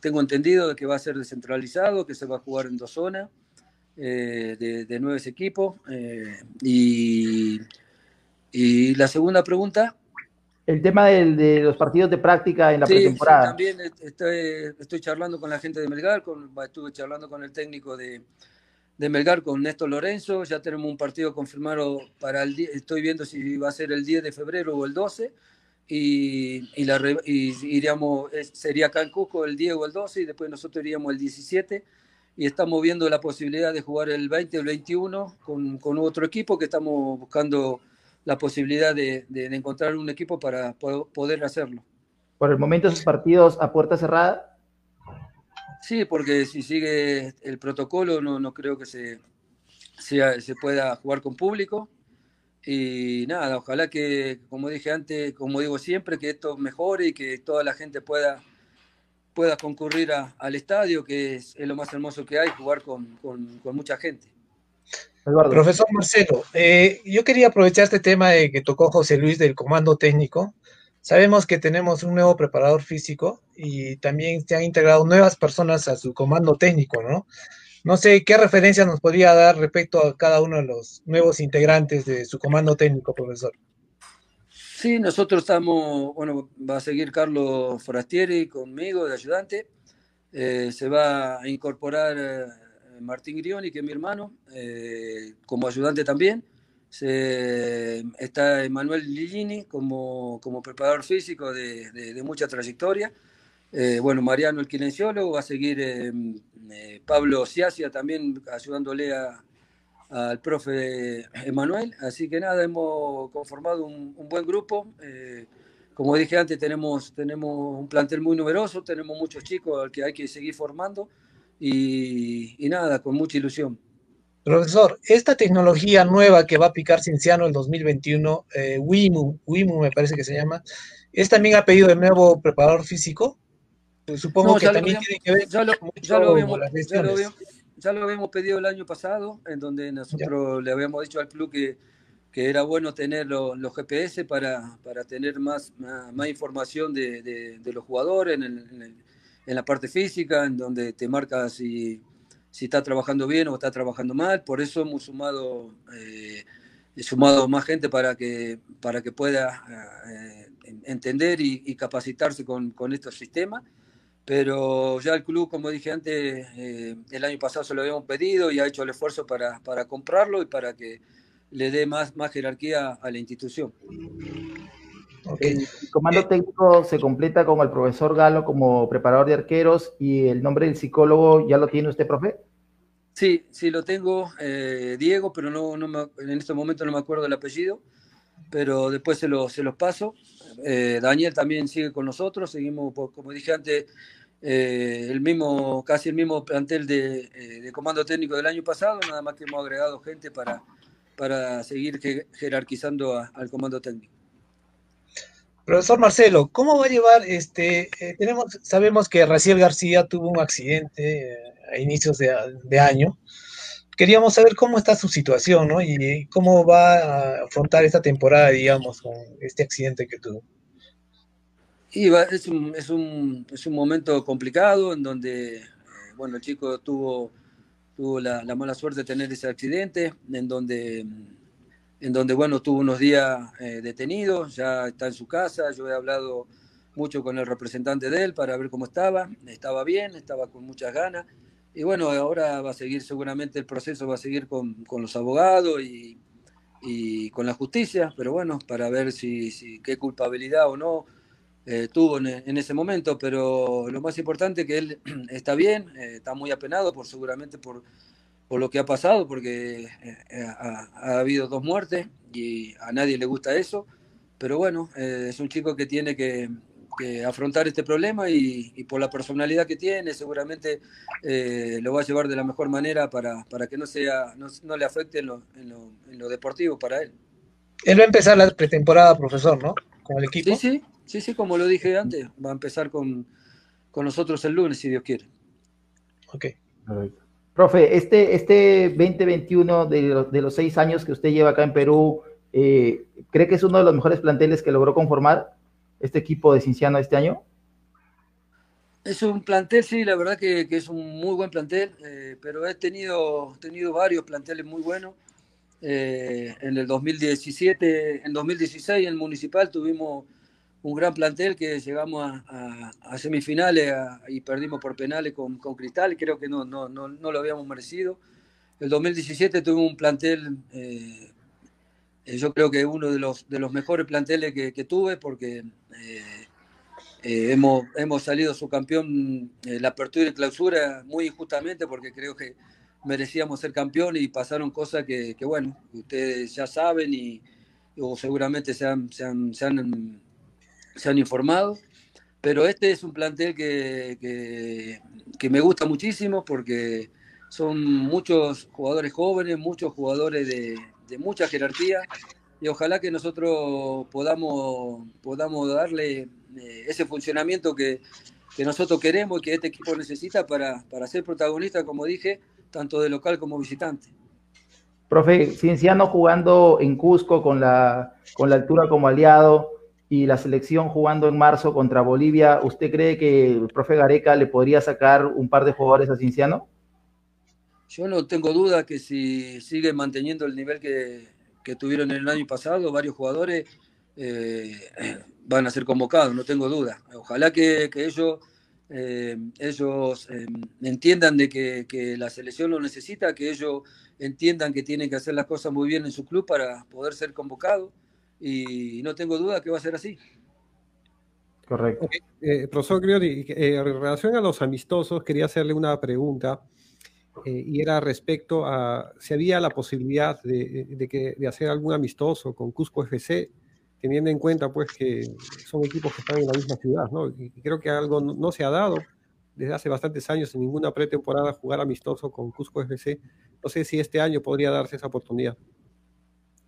tengo entendido que va a ser descentralizado, que se va a jugar en dos zonas de, de, nueve equipos. y y la segunda pregunta. El tema de los partidos de práctica en la pretemporada. Sí, también estoy, charlando con la gente de Melgar, estuve charlando con el técnico de, Melgar, con Néstor Lorenzo. Ya tenemos un partido confirmado para el día, estoy viendo si va a ser el 10 de febrero o el 12. Y, y, la, iríamos, sería acá en Cusco el 10 o el 12 y después nosotros iríamos el 17 y estamos viendo la posibilidad de jugar el 20 o el 21 con, con otro equipo que estamos buscando la posibilidad de, encontrar un equipo para poder hacerlo. Por el momento esos partidos a puerta cerrada. Sí, porque si sigue el protocolo no, no creo que se, se pueda jugar con público. Y nada, ojalá que, como dije antes, como digo siempre, que esto mejore y que toda la gente pueda, pueda concurrir al estadio, que es, lo más hermoso que hay, jugar con mucha gente. Profesor Marcelo, eh, yo quería aprovechar este tema de que tocó José Luis del comando técnico. Sabemos que tenemos un nuevo preparador físico y también se han integrado nuevas personas a su comando técnico, ¿no? No sé qué referencia nos podría dar respecto a cada uno de los nuevos integrantes de su comando técnico, profesor. Sí, nosotros estamos, bueno, va a seguir Carlos Forastieri conmigo de ayudante. Eh, se va a incorporar eh, Martín Grioni, que es mi hermano, eh, como ayudante también. está Emanuel Lillini como, como preparador físico de, mucha trayectoria. Eh, bueno, Mariano el kinesiólogo, va a seguir eh, Pablo Ciacia también ayudándole al profe Emanuel. Así que nada, hemos conformado un, buen grupo. como dije antes, tenemos, un plantel muy numeroso, tenemos muchos chicos al que hay que seguir formando y, nada, con mucha ilusión. Profesor, esta tecnología nueva que va a aplicar Cienciano el 2021, eh, WIMU, WIMU me parece que se llama, ¿es también ha pedido de nuevo preparador físico? Pues supongo que también tiene que ver ya lo, ya lo, habíamos, ya lo, habíamos, pedido el año pasado, en donde nosotros le habíamos dicho al club que, que era bueno tener los, GPS para, para tener más, más, información de, de, los jugadores en el en la parte física, en donde te marca si, si está trabajando bien o está trabajando mal. Por eso hemos sumado, eh, sumado más gente para que, para que pueda eh, entender y, capacitarse con, con, estos sistemas. Pero ya el club, como dije antes, eh, el año pasado se lo habíamos pedido y ha hecho el esfuerzo para, para comprarlo y para que le dé más, más jerarquía a la institución. El comando eh, técnico se completa con el profesor Galo como preparador de arqueros y el nombre del psicólogo, ¿ya lo tiene usted, profe? Sí, sí lo tengo, eh, Diego, pero no, no en este momento no me acuerdo el apellido, pero después se, lo, se los paso. Eh, Daniel también sigue con nosotros, seguimos, como dije antes, el mismo, casi el mismo plantel de, de, comando técnico del año pasado, nada más que hemos agregado gente para, para seguir jerarquizando al comando técnico. Profesor Marcelo, ¿cómo va a llevar este? Eh, tenemos, sabemos que Raciel García tuvo un accidente eh, a inicios de, año. Queríamos saber cómo está su situación, ¿no? Y cómo va a afrontar esta temporada, digamos, con este accidente que tuvo. Y es, un, es, un, es un momento complicado en donde, eh, bueno, el chico tuvo, tuvo la, la mala suerte de tener ese accidente, en donde en donde, bueno, tuvo unos días eh, detenido, ya está en su casa, yo he hablado mucho con el representante de él para ver cómo estaba, estaba bien, estaba con muchas ganas, y bueno, ahora va a seguir seguramente el proceso, va a seguir con, con los abogados y, y, con la justicia, pero bueno, para ver si, si, qué culpabilidad o no eh, tuvo en, ese momento, pero lo más importante es que él [clears throat] está bien, eh, está muy apenado por seguramente por, por lo que ha pasado, porque eh, ha, habido dos muertes y a nadie le gusta eso, pero bueno, es un chico que tiene que, afrontar este problema y, por la personalidad que tiene, seguramente lo va a llevar de la mejor manera para, para que no, sea, no, le afecte en lo, en, lo, en lo deportivo para él. Él va a empezar la pretemporada, profesor, ¿no? Con el equipo. Sí, sí, Sí, sí, como lo dije antes, va a empezar con, nosotros el lunes, si Dios quiere. Ok. Profe, este, este 2021 de los, de los seis años que usted lleva acá en Perú, eh, ¿cree que es uno de los mejores planteles que logró conformar este equipo de Cinciano este año? Es un plantel, sí, la verdad que, es un muy buen plantel, eh, pero he tenido, tenido varios planteles muy buenos. Eh, en el 2017, en 2016 en el municipal tuvimos un gran plantel que llegamos a, semifinales y perdimos por penales con, con Cristal, creo que no, no, no, no, lo habíamos merecido. El 2017 tuvimos un plantel, eh, eh, yo creo que uno de los, de los mejores planteles que, tuve, porque eh, hemos, hemos salido subcampeón la apertura y clausura muy injustamente, porque creo que merecíamos ser campeón y pasaron cosas que, que bueno, ustedes ya saben y o seguramente se han, se han, se han informado, pero este es un plantel que, que, me gusta muchísimo porque son muchos jugadores jóvenes, muchos jugadores de, de mucha jerarquía y ojalá que nosotros podamos, podamos darle eh, ese funcionamiento que, que, nosotros queremos y que este equipo necesita para, para ser protagonista, como dije, tanto de local como visitante. Profe, Cienciano jugando en Cusco con la, con la altura como aliado, y la selección jugando en marzo contra Bolivia, ¿usted cree que el profe Gareca le podría sacar un par de jugadores a Cinciano? Yo no tengo duda que si sigue manteniendo el nivel que, que tuvieron el año pasado, varios jugadores eh, [clears throat] van a ser convocados, no tengo duda. Ojalá que, que ellos, eh, ellos eh, entiendan de que, que, la selección lo necesita, que ellos entiendan que tienen que hacer las cosas muy bien en su club para poder ser convocados y no tengo duda que va a ser así. Correcto. Eh, profesor Griori, eh, en relación a los amistosos, quería hacerle una pregunta eh, y era respecto a si había la posibilidad de, que, de hacer algún amistoso con Cusco FC, teniendo en cuenta pues que son equipos que están en la misma ciudad, ¿no? Y creo que algo no, se ha dado desde hace bastantes años en ninguna pretemporada jugar amistoso con Cusco FC. No sé si este año podría darse esa oportunidad.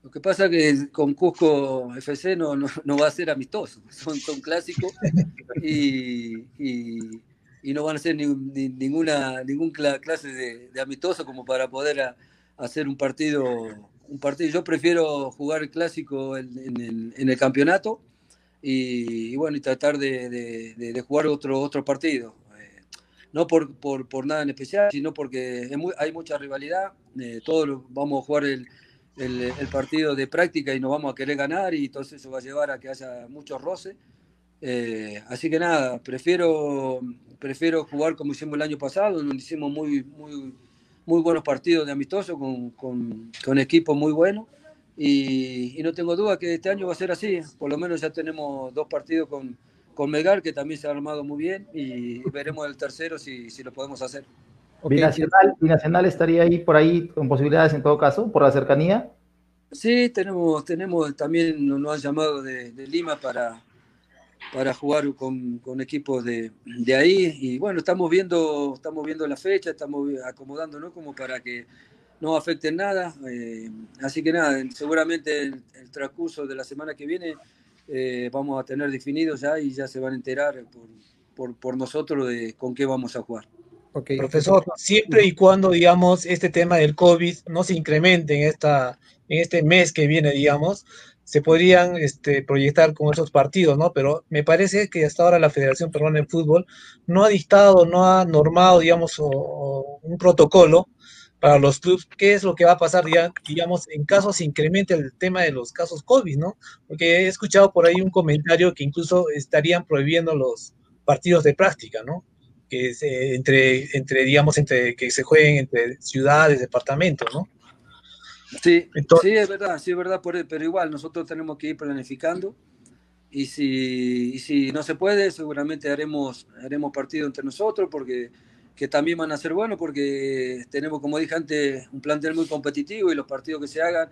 Lo que pasa es que con Cusco FC no, no, va a ser amistoso, [laughs] son, son clásicos y, y, no van a ser ninguna, ninguna clase de, amistoso como para poder hacer un partido, un partido. Yo prefiero jugar el clásico en, el, en el, campeonato y, bueno, y tratar de, de, jugar otro, otro partido. Eh, no por, por, por, nada en especial, sino porque hay mucha rivalidad. Eh, todos vamos a jugar el, el, partido de práctica y nos vamos a querer ganar y entonces eso va a llevar a que haya muchos roces. Eh, así que nada, prefiero, prefiero jugar como hicimos el año pasado, donde hicimos muy, muy, muy buenos partidos de amistoso con, con, con equipos muy buenos. Y, no tengo duda que este año va a ser así. Por lo menos ya tenemos dos partidos con, con Melgar, que también se ha armado muy bien, y veremos el tercero si, si lo podemos hacer. Binacional, Binacional estaría ahí por ahí con posibilidades en todo caso, por la cercanía. Sí, tenemos, tenemos también nos han llamado de, Lima para, para jugar con, con equipos de, de, ahí. Y bueno, estamos viendo, estamos viendo la fecha, estamos acomodándonos como para que no afecte nada. Eh, así que nada, seguramente el, transcurso de la semana que viene eh, vamos a tener definido ya y ya se van a enterar por, por, por nosotros de con qué vamos a jugar. Profesor, siempre y cuando, digamos, este tema del COVID no se incremente en, esta, en este mes que viene, digamos, se podrían este, proyectar con esos partidos, ¿no? Pero me parece que hasta ahora la Federación Peruana de Fútbol no ha dictado, no ha normado, digamos, un protocolo para los clubes, qué es lo que va a pasar, digamos, en caso se incremente el tema de los casos COVID, ¿no? Porque he escuchado por ahí un comentario que incluso estarían prohibiendo los partidos de práctica, ¿no? que entre, entre, digamos, entre que se jueguen entre ciudades, departamentos, ¿no? Sí, sí, es verdad, sí, es verdad, pero igual nosotros tenemos que ir planificando y si, si no se puede, seguramente haremos, haremos partido entre nosotros porque que también van a ser buenos porque tenemos, como dije antes, un plantel muy competitivo y los partidos que se hagan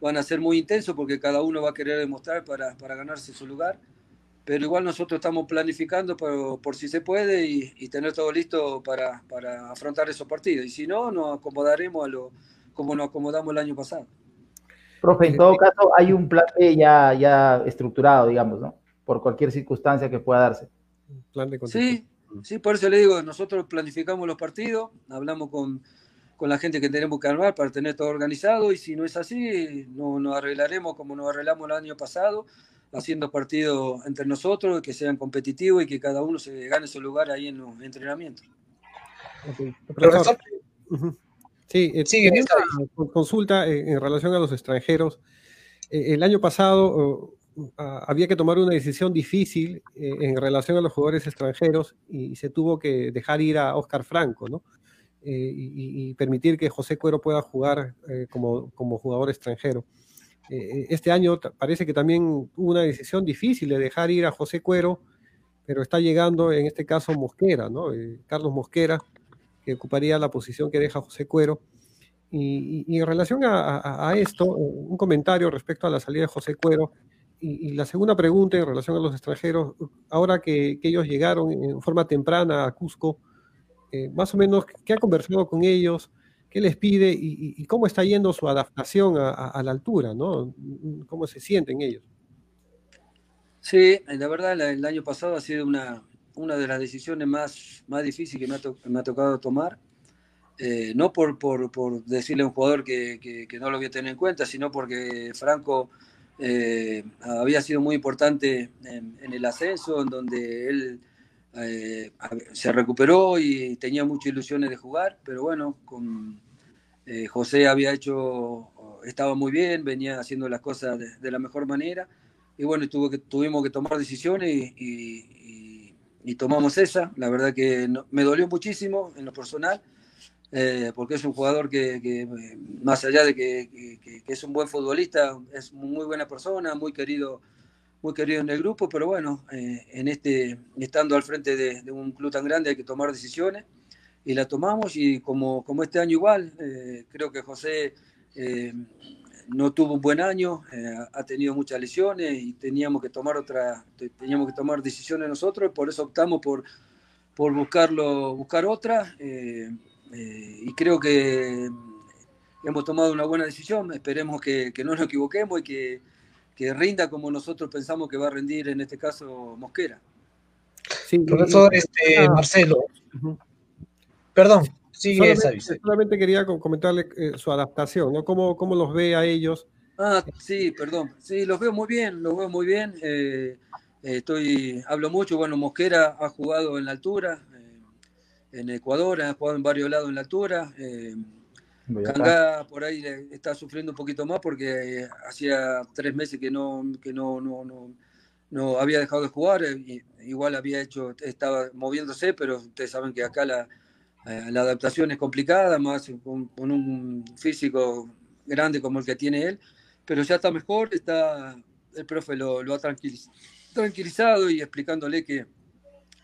van a ser muy intensos porque cada uno va a querer demostrar para, para ganarse su lugar. Pero igual nosotros estamos planificando por, por si se puede y, tener todo listo para, para, afrontar esos partidos. Y si no, nos acomodaremos a lo como nos acomodamos el año pasado. Profe, en todo caso, hay un plan ya, ya estructurado, digamos, ¿no? Por cualquier circunstancia que pueda darse. Plan de sí, sí, por eso le digo, nosotros planificamos los partidos, hablamos con, con la gente que tenemos que armar para tener todo organizado y si no es así, no, nos arreglaremos como nos arreglamos el año pasado, haciendo partidos entre nosotros, que sean competitivos y que cada uno se gane su lugar ahí en los entrenamientos. Sí, eh, sí consulta en, relación a los extranjeros. Eh, el año pasado había que tomar una decisión difícil eh, en relación a los jugadores extranjeros y, se tuvo que dejar ir a Oscar Franco, ¿no? Y, permitir que José Cuero pueda jugar como, como jugador extranjero. este año parece que también hubo una decisión difícil de dejar ir a José Cuero, pero está llegando en este caso Mosquera, ¿no? Carlos Mosquera, que ocuparía la posición que deja José Cuero. Y, en relación a, esto, un comentario respecto a la salida de José Cuero. Y, la segunda pregunta en relación a los extranjeros, ahora que, ellos llegaron en forma temprana a Cusco, eh, más o menos, ¿qué ha conversado con ellos? ¿Qué les pide? ¿Y, cómo está yendo su adaptación a, la altura? ¿no? ¿Cómo se sienten ellos? Sí, la verdad, el año pasado ha sido una, una de las decisiones más, más difíciles que me ha, tocado tomar. Eh, no por, por, por, decirle a un jugador que, que, no lo voy a tener en cuenta, sino porque Franco eh, había sido muy importante en, el ascenso, en donde él eh, se recuperó y tenía muchas ilusiones de jugar, pero bueno, con José había hecho, estaba muy bien, venía haciendo las cosas de, la mejor manera, y bueno, tuvo que, tuvimos que tomar decisiones y y tomamos esa. La verdad que me dolió muchísimo en lo personal, eh, porque es un jugador que, eh, más allá de que, es un buen futbolista, es muy buena persona, muy querido, muy querido en el grupo, pero bueno, eh, en este, estando al frente de, un club tan grande hay que tomar decisiones y la tomamos y como, como este año igual, creo que José no tuvo un buen año, eh, ha tenido muchas lesiones y teníamos que tomar otra, teníamos que tomar decisiones nosotros, por eso optamos por, por buscarlo, buscar otra eh, eh, y creo que hemos tomado una buena decisión, esperemos que, que no nos equivoquemos y que, que, rinda como nosotros pensamos que va a rendir en este caso Mosquera. Sí, profesor este, Marcelo, perdón, solamente, quería comentarle eh, su adaptación, ¿no? ¿Cómo, ¿Cómo, los ve a ellos? Ah, sí, perdón. Sí, los veo muy bien, los veo muy bien. Eh, estoy, hablo mucho, bueno, Mosquera ha jugado en la altura, eh, en Ecuador, ha jugado en varios lados en la altura. Canga por ahí está sufriendo un poquito más porque hacía tres meses que no, que no, no, no, no había dejado de jugar, igual había hecho, estaba moviéndose, pero ustedes saben que acá la, eh, la adaptación es complicada, más con, un físico grande como el que tiene él, pero ya está mejor, está, el profe lo, ha tranquilizado y explicándole que,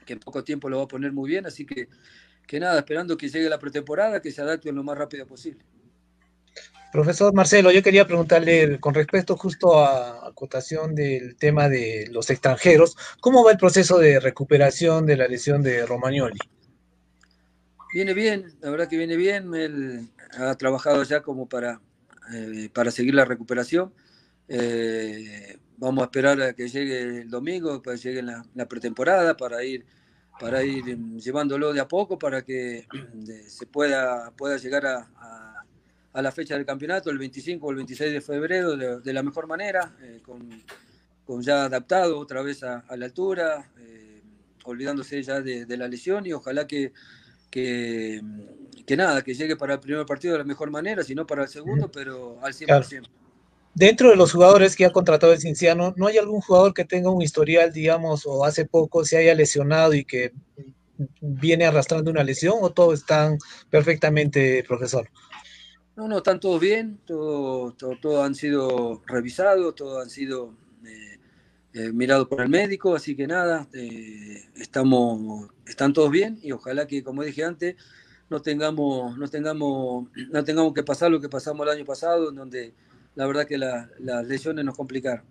que, en poco tiempo lo va a poner muy bien, así que, que nada, esperando que llegue la pretemporada, que se adapte lo más rápido posible. Profesor Marcelo, yo quería preguntarle con respecto justo a acotación del tema de los extranjeros, ¿cómo va el proceso de recuperación de la lesión de Romagnoli? Viene bien, la verdad que viene bien. Él ha trabajado ya como para, eh, para seguir la recuperación. Eh, vamos a esperar a que llegue el domingo, que llegue la, pretemporada, para ir, para ir llevándolo de a poco, para que se pueda, pueda llegar a, a, la fecha del campeonato, el 25 o el 26 de febrero, de, la mejor manera, eh, con, con, ya adaptado otra vez a, la altura, olvidándose ya de la lesión y ojalá que que, que nada, que llegue para el primer partido de la mejor manera, si no para el segundo, pero al 100%. Dentro de los jugadores que ha contratado el Cinciano, ¿no hay algún jugador que tenga un historial, digamos, o hace poco se haya lesionado y que viene arrastrando una lesión o todos están perfectamente, profesor? No, no, están todos bien, todos todo, han sido revisados, todos han sido eh, eh, mirado por el médico, así que nada, eh, estamos, están todos bien y ojalá que, como dije antes, no tengamos, no tengamos, no tengamos que pasar lo que pasamos el año pasado, en donde la verdad que las lesiones nos complicaron.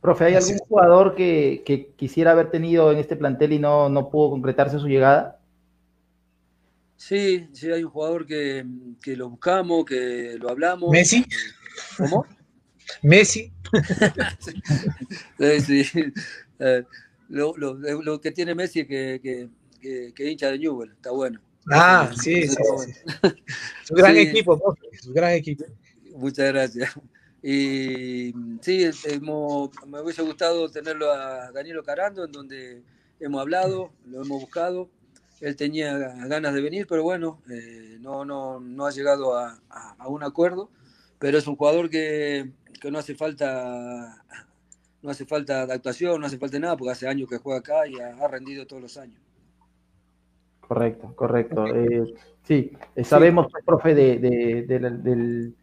Profe, ¿hay algún jugador que, que, quisiera haber tenido en este plantel y no, no pudo concretarse su llegada? Sí, sí, hay un jugador que, que lo buscamos, que lo hablamos. ¿Messi? ¿Cómo? ¿Messi? [laughs] sí, eh, lo, lo, lo, que tiene Messi es que, que, que, hincha de Newell, está bueno. Ah, sí, sí, sí. Su gran equipo, su gran equipo. Muchas gracias. Y sí, hemos, me hubiese gustado tenerlo a Danielo Carando, en donde hemos hablado, lo hemos buscado. Él tenía ganas de venir, pero bueno, eh, no, no, no ha llegado a, a, un acuerdo. Pero es un jugador que, que, no hace falta no hace falta adaptación, no hace falta nada, porque hace años que juega acá y ha, rendido todos los años. Correcto, correcto. Eh, sí, sabemos, profe, de, de, del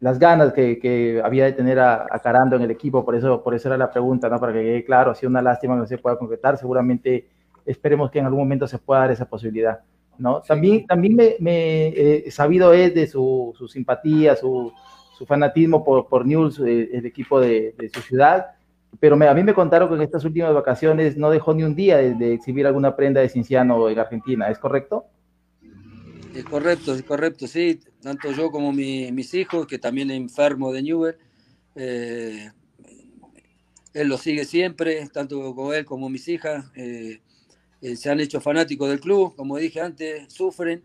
las ganas que, había de tener a, Carando en el equipo, por eso, por eso era la pregunta, ¿no? Para que quede claro, ha sido una lástima que no se pueda concretar, seguramente esperemos que en algún momento se pueda dar esa posibilidad, ¿no? También, también me, he sabido es de su, simpatía, su, fanatismo por, por News, eh, el, equipo de, su ciudad, pero a mí me contaron que en estas últimas vacaciones no dejó ni un día de, exhibir alguna prenda de Cinciano en Argentina, ¿es correcto? Es correcto, es correcto, sí. Tanto yo como mis hijos, que también enfermo de Newell, eh, él lo sigue siempre, tanto como él como mis hijas. Eh, se han hecho fanáticos del club, como dije antes, sufren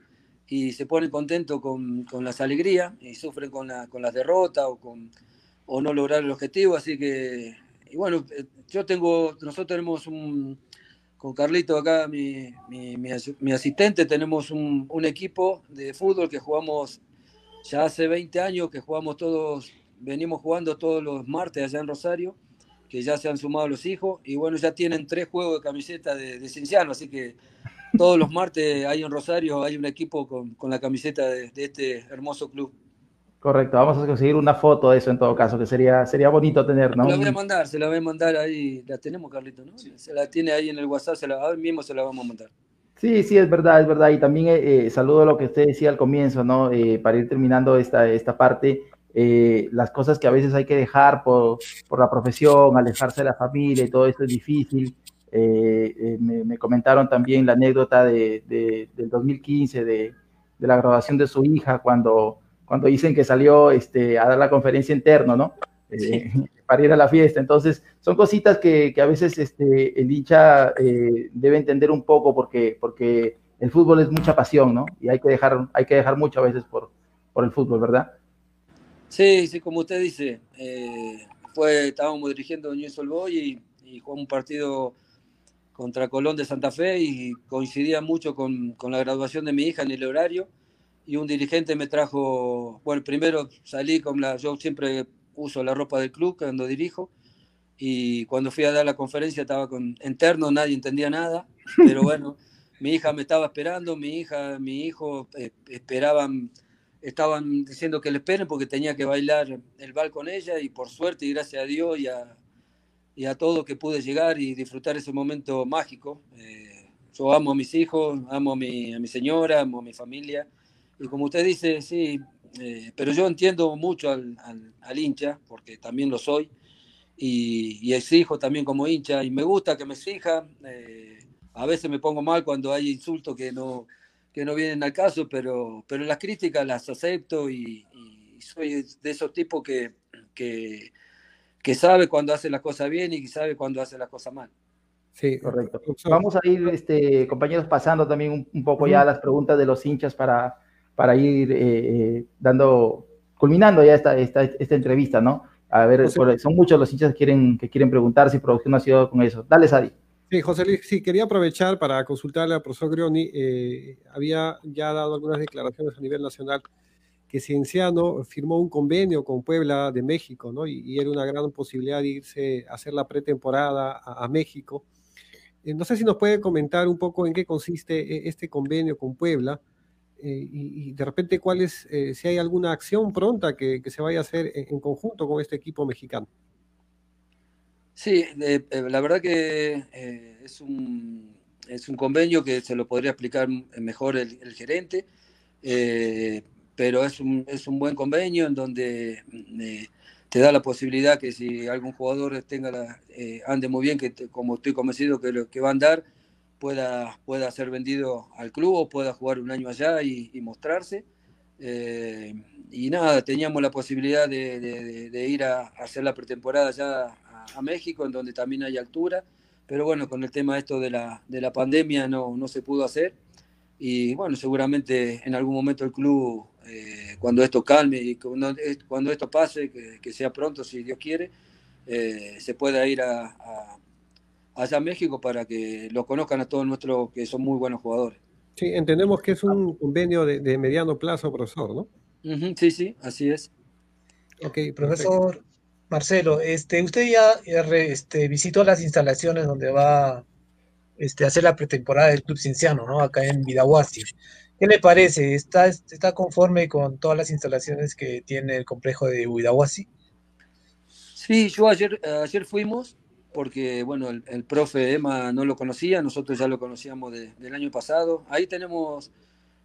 y se ponen contentos con, con las alegrías y sufren con, la, con las derrotas o, con, o no lograr el objetivo. Así que, y bueno, yo tengo, nosotros tenemos un con Carlito acá, mi, mi, asistente, tenemos un, equipo de fútbol que jugamos ya hace 20 años, que jugamos todos, venimos jugando todos los martes allá en Rosario, que ya se han sumado los hijos, y bueno, ya tienen tres juegos de camiseta de, de Cienciano, así que todos los martes hay en Rosario, hay un equipo con, la camiseta de este hermoso club. Correcto, vamos a conseguir una foto de eso en todo caso, que sería, sería bonito tener, ¿no? Se la voy a mandar, se la voy a mandar ahí, la tenemos Carlito, ¿no? Se la tiene ahí en el WhatsApp, se la, ahora mismo se la vamos a mandar. Sí, sí, es verdad, es verdad. Y también eh, eh saludo lo que usted decía al comienzo, ¿no? Eh, para ir terminando esta, esta parte, eh, las cosas que a veces hay que dejar por, por, la profesión, alejarse de la familia y todo esto es difícil. Me, me, comentaron también la anécdota de, de del 2015, de, de la graduación de su hija, cuando cuando dicen que salió este, a dar la conferencia interno, ¿no? Eh, [laughs] para ir a la fiesta. Entonces, son cositas que, que a veces este, el hincha eh, debe entender un poco porque, porque el fútbol es mucha pasión, ¿no? Y hay que dejar, hay que dejar mucho a veces por, por el fútbol, ¿verdad? Sí, sí, como usted dice, eh, fue, estábamos dirigiendo New Old Boy y, y jugamos un partido contra Colón de Santa Fe y coincidía mucho con, con la graduación de mi hija en el horario. Y un dirigente me trajo, bueno, primero salí con la, yo siempre uso la ropa del club cuando dirijo, y cuando fui a dar la conferencia estaba con interno, nadie entendía nada, pero bueno, mi hija me estaba esperando, mi hija, mi hijo eh, esperaban, estaban diciendo que le esperen porque tenía que bailar el bal con ella y por suerte y gracias a Dios y a, y a todo que pude llegar y disfrutar ese momento mágico. Eh, yo amo a mis hijos, amo a mi, a mi señora, amo a mi familia y como usted dice, sí, eh, pero yo entiendo mucho al, al, hincha, porque también lo soy, y, y, exijo también como hincha, y me gusta que me exija. Eh, a veces me pongo mal cuando hay insultos que no, que no vienen al caso, pero, pero las críticas las acepto y, soy de esos tipos que, que, que, sabe cuando hace las cosas bien y que sabe cuando hace las cosas mal. Sí, correcto. Vamos a ir, este, compañeros, pasando también un, poco ya las preguntas de los hinchas para, para ir eh, eh, dando, culminando ya esta, esta, esta, entrevista, ¿no? A ver, son muchos los hinchas que quieren, que quieren preguntar si producción ha sido con eso. Dale, Sadi. Sí, José Luis, sí, quería aprovechar para consultarle al profesor Grioni. Eh, había ya dado algunas declaraciones a nivel nacional que Cienciano firmó un convenio con Puebla de México, ¿no? Y, era una gran posibilidad de irse a hacer la pretemporada a, México. no sé si nos puede comentar un poco en qué consiste este convenio con Puebla eh, y, de repente cuál es, eh, si hay alguna acción pronta que, se vaya a hacer en, conjunto con este equipo mexicano. Sí, la verdad que es, un, es un convenio que se lo podría explicar mejor el, gerente, pero es un, es un buen convenio en donde te da la posibilidad que si algún jugador tenga la, eh, ande muy bien, que como estoy convencido que lo que va a andar, pueda, pueda ser vendido al club o pueda jugar un año allá y, mostrarse. Eh, y nada, teníamos la posibilidad de, ir a, hacer la pretemporada allá a, México, en donde también hay altura, pero bueno, con el tema esto de la, de la pandemia no, no se pudo hacer. Y bueno, seguramente en algún momento el club eh, cuando esto calme y cuando, esto pase, que, sea pronto, si Dios quiere, eh, se pueda ir a, allá a México para que lo conozcan a todos nuestros que son muy buenos jugadores. Sí, entendemos que es un convenio de, mediano plazo, profesor, ¿no? sí, sí, así es. Ok, profesor Marcelo, este, usted ya este, visitó las instalaciones donde va este, a hacer la pretemporada del Club Cinciano, ¿no? Acá en Vidahuasi. ¿Qué le parece? ¿Está, ¿Está conforme con todas las instalaciones que tiene el complejo de Huidahuasi? Sí, yo ayer, ayer fuimos porque, bueno, el, profe Emma no lo conocía, nosotros ya lo conocíamos del año pasado. Ahí tenemos,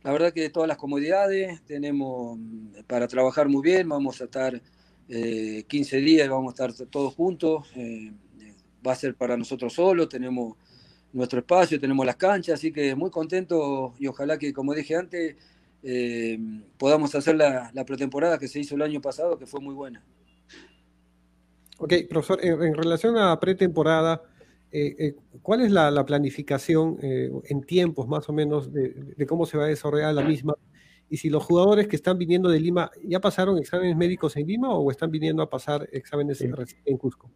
la verdad que todas las comodidades, tenemos mm, para trabajar muy bien, vamos a estar 15 eh, días, vamos a estar todos juntos, eh, va a ser para nosotros solos, tenemos nuestro espacio, tenemos las canchas, así que muy contento y ojalá que, como dije antes, eh, podamos hacer la, pretemporada que se hizo el año pasado, que fue muy buena. Ok, profesor, en, relación a pretemporada, eh, eh, ¿cuál es la, planificación en tiempos más o menos de, cómo se va a desarrollar la misma? Y si los jugadores que están viniendo de Lima ya pasaron exámenes médicos en Lima o están viniendo a pasar exámenes en Cusco?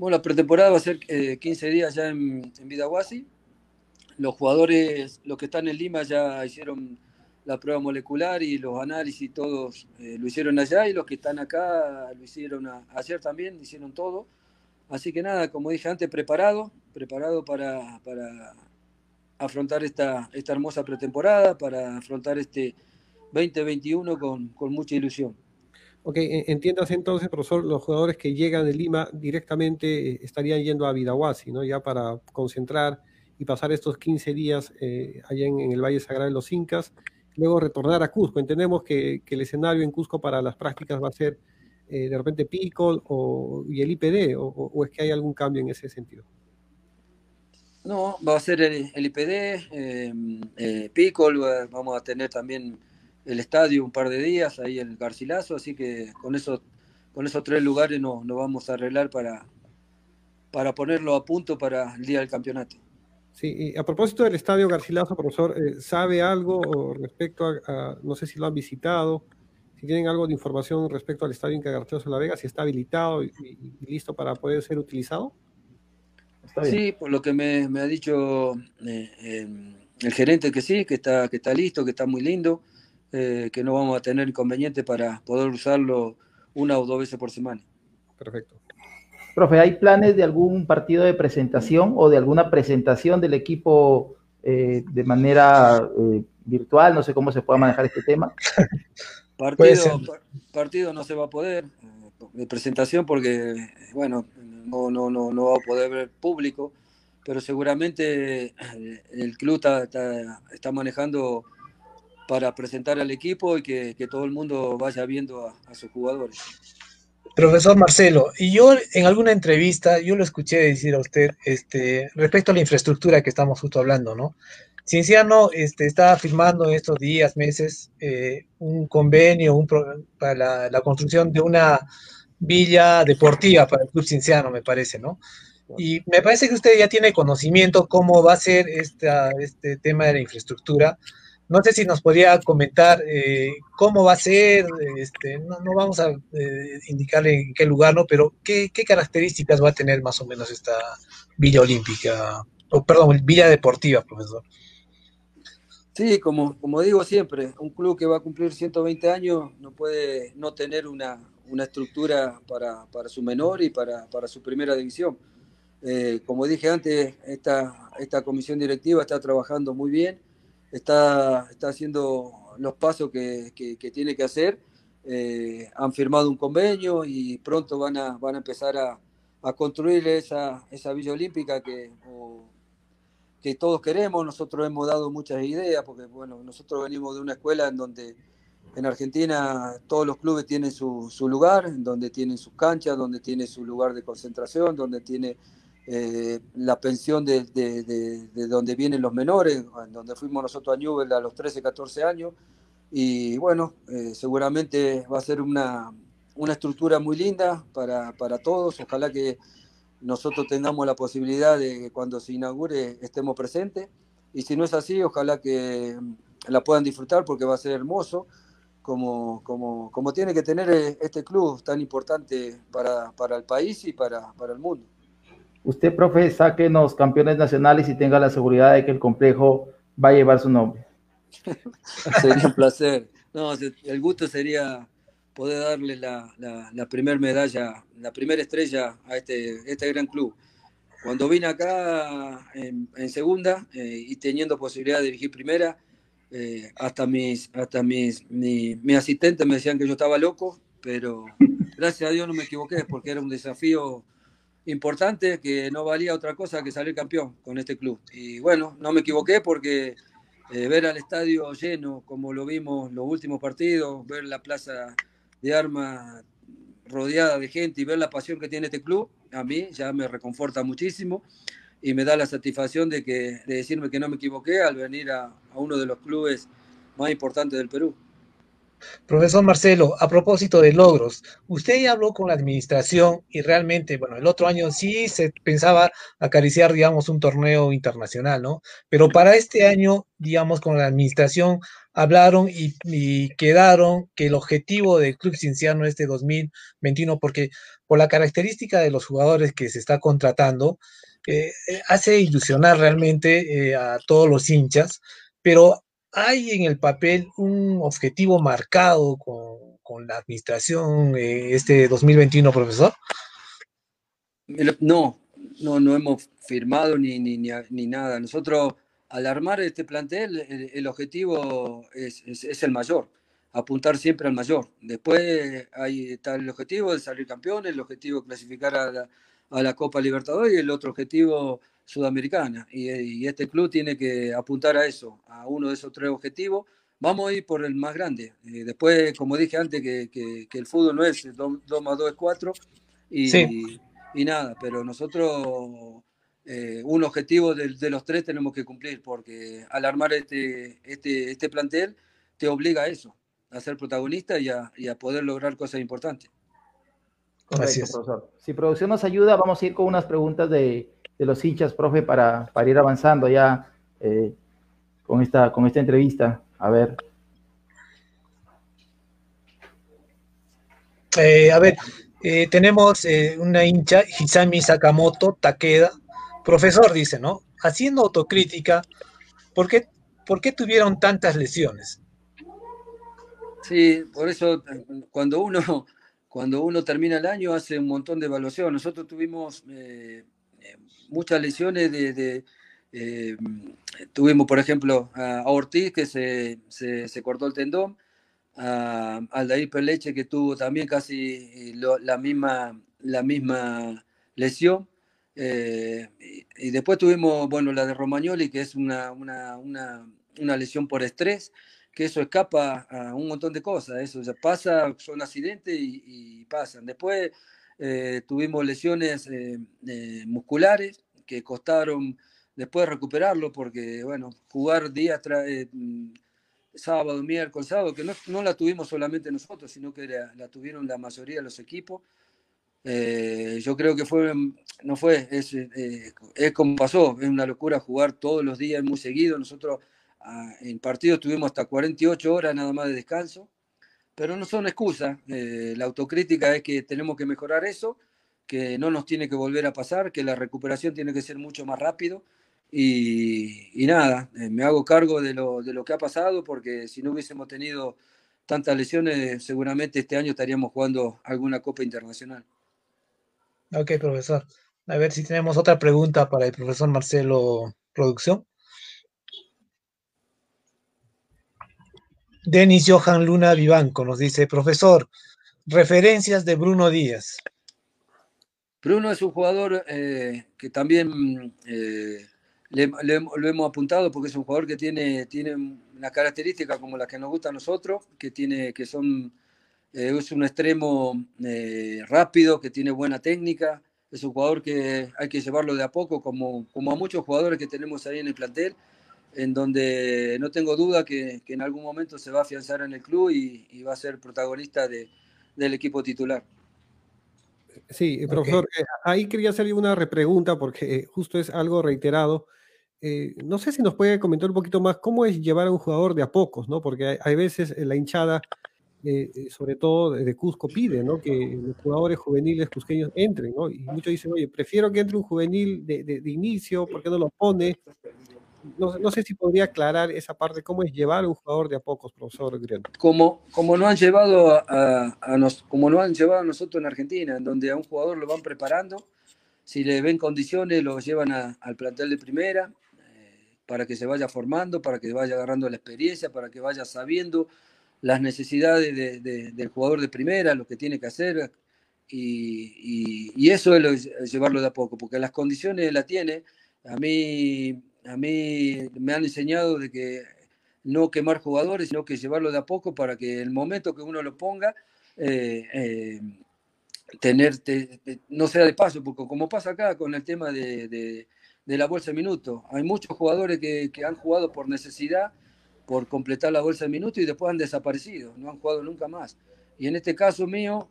Bueno, la pretemporada va a ser 15 eh, días ya en, en Vidahuasi. Los jugadores, los que están en Lima ya hicieron la prueba molecular y los análisis todos eh, lo hicieron allá y los que están acá lo hicieron ayer también, hicieron todo. Así que nada, como dije antes, preparado, preparado para, para afrontar esta, esta hermosa pretemporada, para afrontar este 2021 con, con mucha ilusión. Ok, entiendas entonces, profesor, los jugadores que llegan de Lima directamente eh, estarían yendo a Vidahuasi, ¿no? Ya para concentrar y pasar estos 15 días eh, allá en, el Valle Sagrado de los Incas, luego retornar a Cusco. Entendemos que, el escenario en Cusco para las prácticas va a ser eh, de repente Pico o, y el IPD, o, es que hay algún cambio en ese sentido. No, va a ser el, IPD, eh, vamos a tener también el estadio un par de días, ahí el Garcilaso, así que con esos, con esos tres lugares nos no vamos a arreglar para, para ponerlo a punto para el día del campeonato. Sí, y a propósito del estadio Garcilaso, profesor, eh, ¿sabe algo respecto a, no sé si lo han visitado, si tienen algo de información respecto al estadio Inca Garcilaso de la Vega, si está habilitado y, listo para poder ser utilizado? Sí, por lo que me, ha dicho eh, em, el gerente que sí, que está, que está listo, que está muy lindo. Eh, que no vamos a tener inconveniente para poder usarlo una o dos veces por semana. Perfecto. Profe, ¿hay planes de algún partido de presentación o de alguna presentación del equipo eh, de manera eh, virtual? No sé cómo se puede manejar este tema. [laughs] Partido, partido no se va a poder de presentación porque, bueno, no, no, no, no va a poder ver público, pero seguramente el club está, está manejando para presentar al equipo y que, todo el mundo vaya viendo a, sus jugadores. Profesor Marcelo, y yo en alguna entrevista, yo lo escuché decir a usted este, respecto a la infraestructura que estamos justo hablando, ¿no? Cienciano este, está firmando en estos días, meses, eh, un convenio un para la, construcción de una villa deportiva para el Club Cienciano, me parece, ¿no? Y me parece que usted ya tiene conocimiento cómo va a ser esta, este tema de la infraestructura no sé si nos podría comentar eh, cómo va a ser, este, no, vamos a eh, indicarle en qué lugar, ¿no? Pero ¿qué, características va a tener más o menos esta Villa Olímpica, o perdón, Villa Deportiva, profesor. Sí, como, como digo siempre, un club que va a cumplir 120 años no puede no tener una, estructura para, su menor y para, su primera división. Eh, como dije antes, esta, esta comisión directiva está trabajando muy bien está, está haciendo los pasos que, tiene que hacer. Eh, han firmado un convenio y pronto van a, van a empezar a, a construir esa, esa Villa Olímpica que, que todos queremos. Nosotros hemos dado muchas ideas, porque bueno, nosotros venimos de una escuela en donde en Argentina todos los clubes tienen su, su lugar, donde tienen sus canchas, donde tiene su lugar de concentración, donde tiene eh, la pensión de, de, de, donde vienen los menores, donde fuimos nosotros a Newell a los 13, 14 años. Y bueno, eh, seguramente va a ser una, una estructura muy linda para, para todos. Ojalá que nosotros tengamos la posibilidad de que cuando se inaugure estemos presentes. Y si no es así, ojalá que la puedan disfrutar porque va a ser hermoso, como, como, como tiene que tener este club tan importante para, para el país y para, para el mundo. Usted, profe, sáquenos campeones nacionales y tenga la seguridad de que el complejo va a llevar su nombre. [laughs] sería un placer. No, el gusto sería poder darle la, la, primera medalla, la primera estrella a este, este gran club. Cuando vine acá en, segunda eh, y teniendo posibilidad de dirigir primera, eh, hasta mis, hasta mis, mi, mi asistentes me decían que yo estaba loco, pero gracias a Dios no me equivoqué porque era un desafío importante que no valía otra cosa que salir campeón con este club. Y bueno, no me equivoqué porque eh, ver al estadio lleno como lo vimos los últimos partidos, ver la plaza de armas rodeada de gente y ver la pasión que tiene este club, a mí ya me reconforta muchísimo y me da la satisfacción de, que, de decirme que no me equivoqué al venir a, a uno de los clubes más importantes del Perú. Profesor Marcelo, a propósito de logros, usted ya habló con la administración y realmente, bueno, el otro año sí se pensaba acariciar, digamos, un torneo internacional, ¿no? Pero para este año, digamos, con la administración hablaron y, quedaron que el objetivo del Club Cinciano este 2021, porque por la característica de los jugadores que se está contratando, eh, eh, hace ilusionar realmente eh, a todos los hinchas, pero ¿Hay en el papel un objetivo marcado con, con la administración eh, este 2021, profesor? No, no, no hemos firmado ni, ni, ni, nada. Nosotros, al armar este plantel, el, objetivo es, es, el mayor, apuntar siempre al mayor. Después ahí está el objetivo de salir campeón, el objetivo de clasificar a la, a la Copa Libertadores y el otro objetivo sudamericana. Y, este club tiene que apuntar a eso, a uno de esos tres objetivos. Vamos a ir por el más grande. Eh, después, como dije antes, que, que, el fútbol no es 2 más 2 es 4. Y, y, nada, pero nosotros eh, un objetivo de, de, los tres tenemos que cumplir, porque al armar este, este, este plantel te obliga a eso, a ser protagonista y a, y a poder lograr cosas importantes. Gracias. profesor. Si producción nos ayuda, vamos a ir con unas preguntas de, de los hinchas, profe, para, para ir avanzando ya eh, con, esta, con esta entrevista. A ver. Eh, a ver, eh, tenemos una hincha, Hisami Sakamoto Takeda. Profesor, dice, ¿no? Haciendo autocrítica, ¿por qué, ¿por qué tuvieron tantas lesiones? Sí, por eso cuando uno, cuando uno termina el año hace un montón de evaluación. Nosotros tuvimos muchas lesiones de, eh, tuvimos, por ejemplo, a Ortiz que se, se, cortó el tendón, a Aldair Peleche que tuvo también casi la, misma, la misma lesión. Eh, y, después tuvimos, bueno, la de Romagnoli, que es una, una, una, una, lesión por estrés, que eso escapa a un montón de cosas, eso ya pasa, son accidentes y, y pasan. Después eh, tuvimos lesiones eh, eh, musculares que costaron después recuperarlo porque, bueno, jugar día tras mm, sábado, miércoles, sábado, que no, no, la tuvimos solamente nosotros, sino que la, tuvieron la mayoría de los equipos. yo creo que fue, no fue, es, es como pasó, es una locura jugar todos los días muy seguido. Nosotros ah, en partidos tuvimos hasta 48 horas nada más de descanso pero no son excusas. Eh, la autocrítica es que tenemos que mejorar eso, que no nos tiene que volver a pasar, que la recuperación tiene que ser mucho más rápido. Y, nada, eh, me hago cargo de lo, de lo que ha pasado, porque si no hubiésemos tenido tantas lesiones, seguramente este año estaríamos jugando alguna Copa Internacional. Ok, profesor. A ver si tenemos otra pregunta para el profesor Marcelo Producción. Denis Johan Luna Vivanco nos dice, profesor, referencias de Bruno Díaz. Bruno es un jugador eh, que también eh, lo hemos apuntado porque es un jugador que tiene, tiene una característica como la que nos gusta a nosotros, que, tiene, que son, eh, es un extremo rápido, que tiene buena técnica, es un jugador que hay que llevarlo de a poco, como, como a muchos jugadores que tenemos ahí en el plantel, en donde no tengo duda que, que en algún momento se va a afianzar en el club y, y va a ser protagonista de, del equipo titular. Sí, profesor, eh, ahí quería hacerle una repregunta porque justo es algo reiterado. Eh, no sé si nos puede comentar un poquito más cómo es llevar a un jugador de a pocos, ¿no? Porque hay, veces la hinchada, eh, sobre todo de Cusco, pide, ¿no? Que los jugadores juveniles cusqueños entren, ¿no? Y muchos dicen, oye, prefiero que entre un juvenil de, de, de inicio, ¿por qué no lo pone? No, sé si podría aclarar esa parte, cómo es llevar a un jugador de a pocos, profesor Griano. Como, como no han llevado a, a nos, como no han llevado a nosotros en Argentina, en donde a un jugador lo van preparando, si le ven condiciones, lo llevan al plantel de primera, eh, para que se vaya formando, para que vaya agarrando la experiencia, para que vaya sabiendo las necesidades del jugador de primera, lo que tiene que hacer, y, y, eso es, llevarlo de a poco, porque las condiciones la tiene. A mí a mí me han enseñado de que no quemar jugadores, sino que llevarlo de a poco para que el momento que uno lo ponga, eh, eh, tener, no sea de paso, porque como pasa acá con el tema de, la bolsa de minutos, hay muchos jugadores que, han jugado por necesidad, por completar la bolsa de minutos y después han desaparecido, no han jugado nunca más. Y en este caso mío,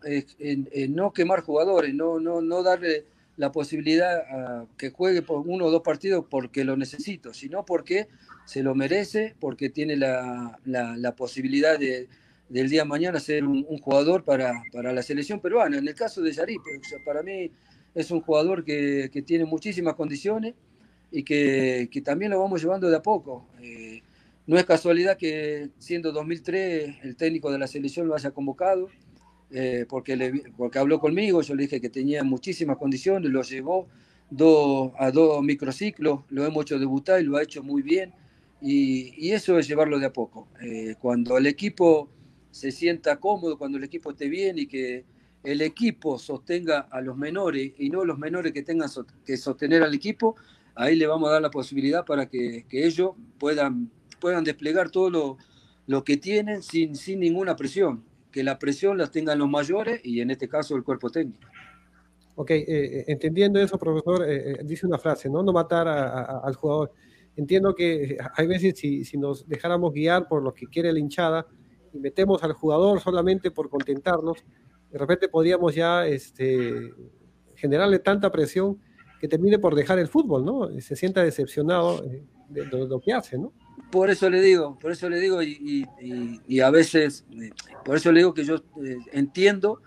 no quemar jugadores, no, no, no darle la posibilidad a que juegue por uno o dos partidos porque lo necesito, sino porque se lo merece, porque tiene la, la, posibilidad de, del día de mañana ser un, jugador para, para, la selección peruana. En el caso de Yarip, para mí es un jugador que, que tiene muchísimas condiciones y que, que, también lo vamos llevando de a poco. Eh, no es casualidad que siendo 2003 el técnico de la selección lo haya convocado eh, porque, le, porque habló conmigo, yo le dije que tenía muchísimas condiciones, lo llevó a dos microciclos, lo hemos hecho debutar y lo ha hecho muy bien, y, eso es llevarlo de a poco. Eh, cuando el equipo se sienta cómodo, cuando el equipo esté bien y que el equipo sostenga a los menores y no los menores que tengan que sostener al equipo, ahí le vamos a dar la posibilidad para que, que ellos puedan, puedan desplegar todo lo, lo que tienen sin, sin ninguna presión que la presión la tengan los mayores y en este caso el cuerpo técnico. Ok, eh, eh, entendiendo eso, profesor, eh, dice una frase, ¿no? No matar al jugador. Entiendo que hay veces si, nos dejáramos guiar por lo que quiere la hinchada y metemos al jugador solamente por contentarnos, de repente podríamos ya este, generarle tanta presión que termine por dejar el fútbol, ¿no? Se sienta decepcionado de, lo que hace, ¿no? Por eso le digo, por eso le digo, y, a veces, eh, por eso le digo que yo eh, entiendo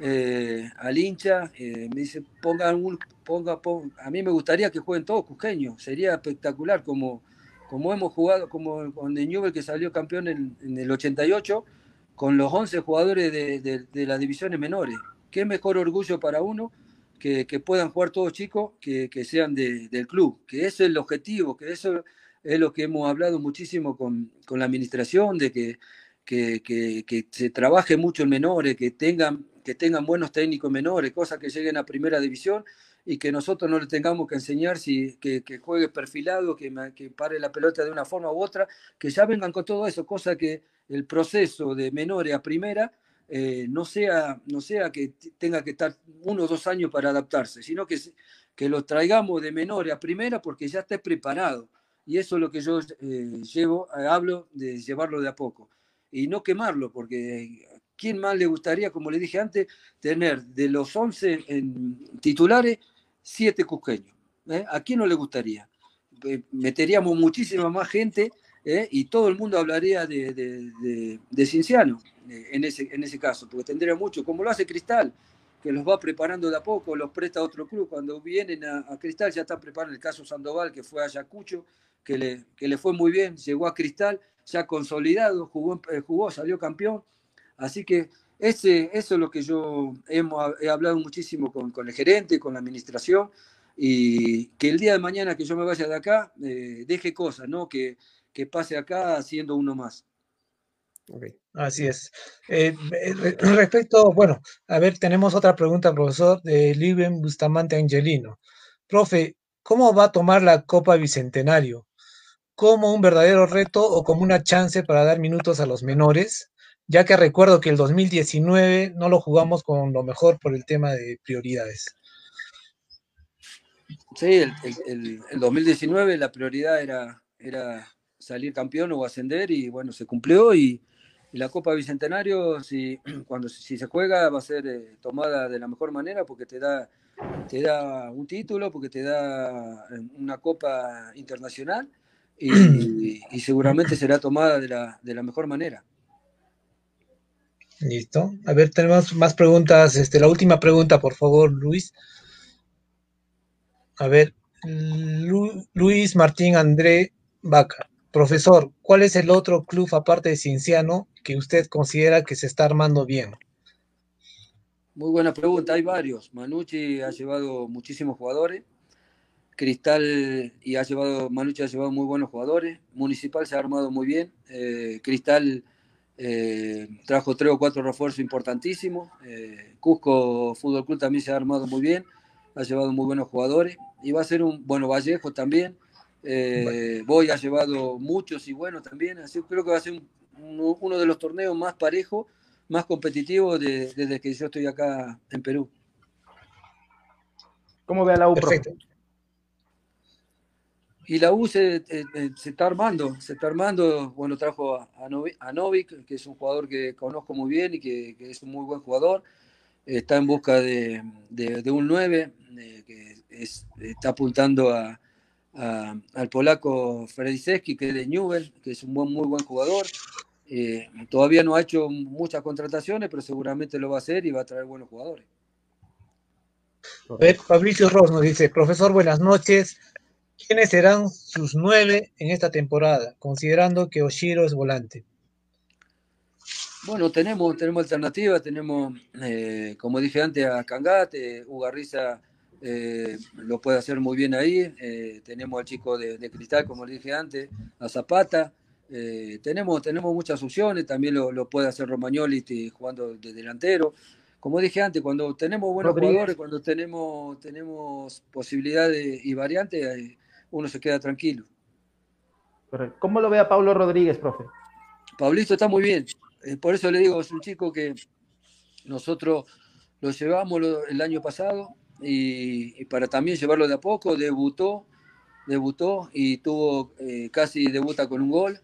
eh, al hincha, me dice, ponga un, ponga, a mí me gustaría que jueguen todos cusqueños, sería espectacular, como, como hemos jugado, como con el Newell que salió campeón en, el 88, con los 11 jugadores de, las divisiones menores. Qué mejor orgullo para uno que, puedan jugar todos chicos que, que sean del club, que ese es el objetivo, que eso es lo que hemos hablado muchísimo con, con la administración, de que, que, que, se trabaje mucho en menores, que tengan, que tengan buenos técnicos menores, cosas que lleguen a primera división y que nosotros no le tengamos que enseñar si, que, juegue perfilado, que, que pare la pelota de una forma u otra, que ya vengan con todo eso, cosa que el proceso de menores a primera eh, no, sea, no sea que tenga que estar uno o dos años para adaptarse, sino que, que lo traigamos de menores a primera porque ya esté preparado y eso es lo que yo eh, llevo, eh, hablo de llevarlo de a poco y no quemarlo, porque ¿quién más le gustaría, como le dije antes, tener de los 11 titulares, 7 cusqueños? ¿eh? ¿A quién no le gustaría? meteríamos muchísima más gente y todo el mundo hablaría de, de, de, Cienciano en, ese, en ese caso, porque tendría mucho, como lo hace Cristal, que los va preparando de a poco, los presta a otro club. Cuando vienen a, a Cristal ya están preparando el caso Sandoval, que fue a Ayacucho, que le, que le fue muy bien, llegó a Cristal, ya consolidado, jugó, eh, jugó salió campeón. Así que ese, eso es lo que yo hemos, he hablado muchísimo con, con, el gerente, con la administración, y que el día de mañana que yo me vaya de acá, eh, deje cosas, ¿no? Que, que pase acá siendo uno más. Así es. Eh, respecto, bueno, a ver, tenemos otra pregunta, profesor, de Liben Bustamante Angelino. Profe, ¿cómo va a tomar la Copa Bicentenario? ¿Como un verdadero reto o como una chance para dar minutos a los menores? Ya que recuerdo que el 2019 no lo jugamos con lo mejor por el tema de prioridades. Sí, el, 2019 la prioridad era, era salir campeón o ascender y bueno, se cumplió y, la Copa Bicentenario, si, [clears throat] cuando, si se juega, va a ser eh, tomada de la mejor manera porque te da, te da un título, porque te da eh, una Copa Internacional y, seguramente [clears throat] será tomada de la, de la mejor manera. Listo. A ver, tenemos más preguntas. Este, la última pregunta, por favor, Luis. A ver, Luis Martín André Vaca. Profesor, ¿cuál es el otro club aparte de Cinciano que usted considera que se está armando bien? Muy buena pregunta, hay varios. Manucci ha llevado muchísimos jugadores. Cristal y ha llevado, Manucci ha llevado muy buenos jugadores. Municipal se ha armado muy bien. Eh, Cristal eh, trajo tres o cuatro refuerzos importantísimos. Eh, Cusco Fútbol Club también se ha armado muy bien. Ha llevado muy buenos jugadores. Y va a ser un, bueno, Vallejo también. Eh, Boy ha llevado muchos y buenos también, así creo que va a ser uno de los torneos más parejos, más competitivos desde que yo estoy acá en Perú. ¿Cómo ve a la U? Y la U se, eh, eh, se, está armando, se está armando. Bueno, trajo a, Novik, que es un jugador que conozco muy bien y que, es un muy buen jugador. Está en busca de, un 9, que está apuntando al polaco Frediseski, que es de Newell, que es un muy buen jugador. Eh, todavía no ha hecho muchas contrataciones, pero seguramente lo va a hacer y va a traer buenos jugadores. Fabricio Ross nos dice, profesor, buenas noches. ¿Quiénes serán sus nueve en esta temporada, considerando que Oshiro es volante? Bueno, tenemos, tenemos alternativas, tenemos, eh, como dije antes, a Cangate, Ugarriza eh, lo puede hacer muy bien ahí. Eh, tenemos al chico de, Cristal, como le dije antes, a Zapata. Eh, tenemos, tenemos muchas opciones, también lo, puede hacer Romagnoli este, jugando de delantero. Como dije antes, cuando tenemos buenos jugadores, cuando tenemos, tenemos posibilidades y variantes, uno se queda tranquilo. ¿Cómo lo ve a Pablo Rodríguez, profe? Pablito está muy bien. por eso le digo, es un chico que nosotros lo llevamos el año pasado, y, para también llevarlo de a poco, debutó, debutó y tuvo eh, casi debuta con un gol.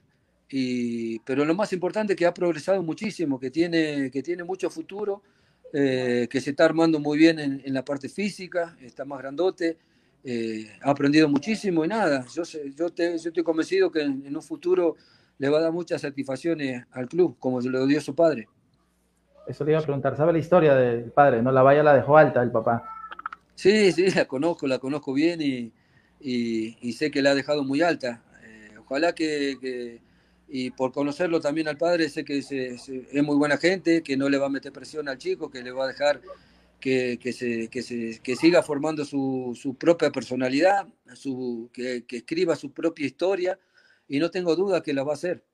Y, pero lo más importante es que ha progresado muchísimo, que tiene, que tiene mucho futuro, eh, que se está armando muy bien en, la parte física, está más grandote, eh, ha aprendido muchísimo y nada, yo, yo, yo estoy convencido que en, un futuro le va a dar muchas satisfacciones al club, como se lo dio su padre. Eso le iba a preguntar, ¿sabe la historia del padre? No la vaya la dejó alta el papá. Sí, sí, la conozco, la conozco bien y, sé que la ha dejado muy alta. Eh, ojalá que, y por conocerlo también al padre, sé que es muy buena gente, que no le va a meter presión al chico, que le va a dejar que, se, que siga formando su, propia personalidad, su, que, escriba su propia historia y no tengo duda que la va a hacer.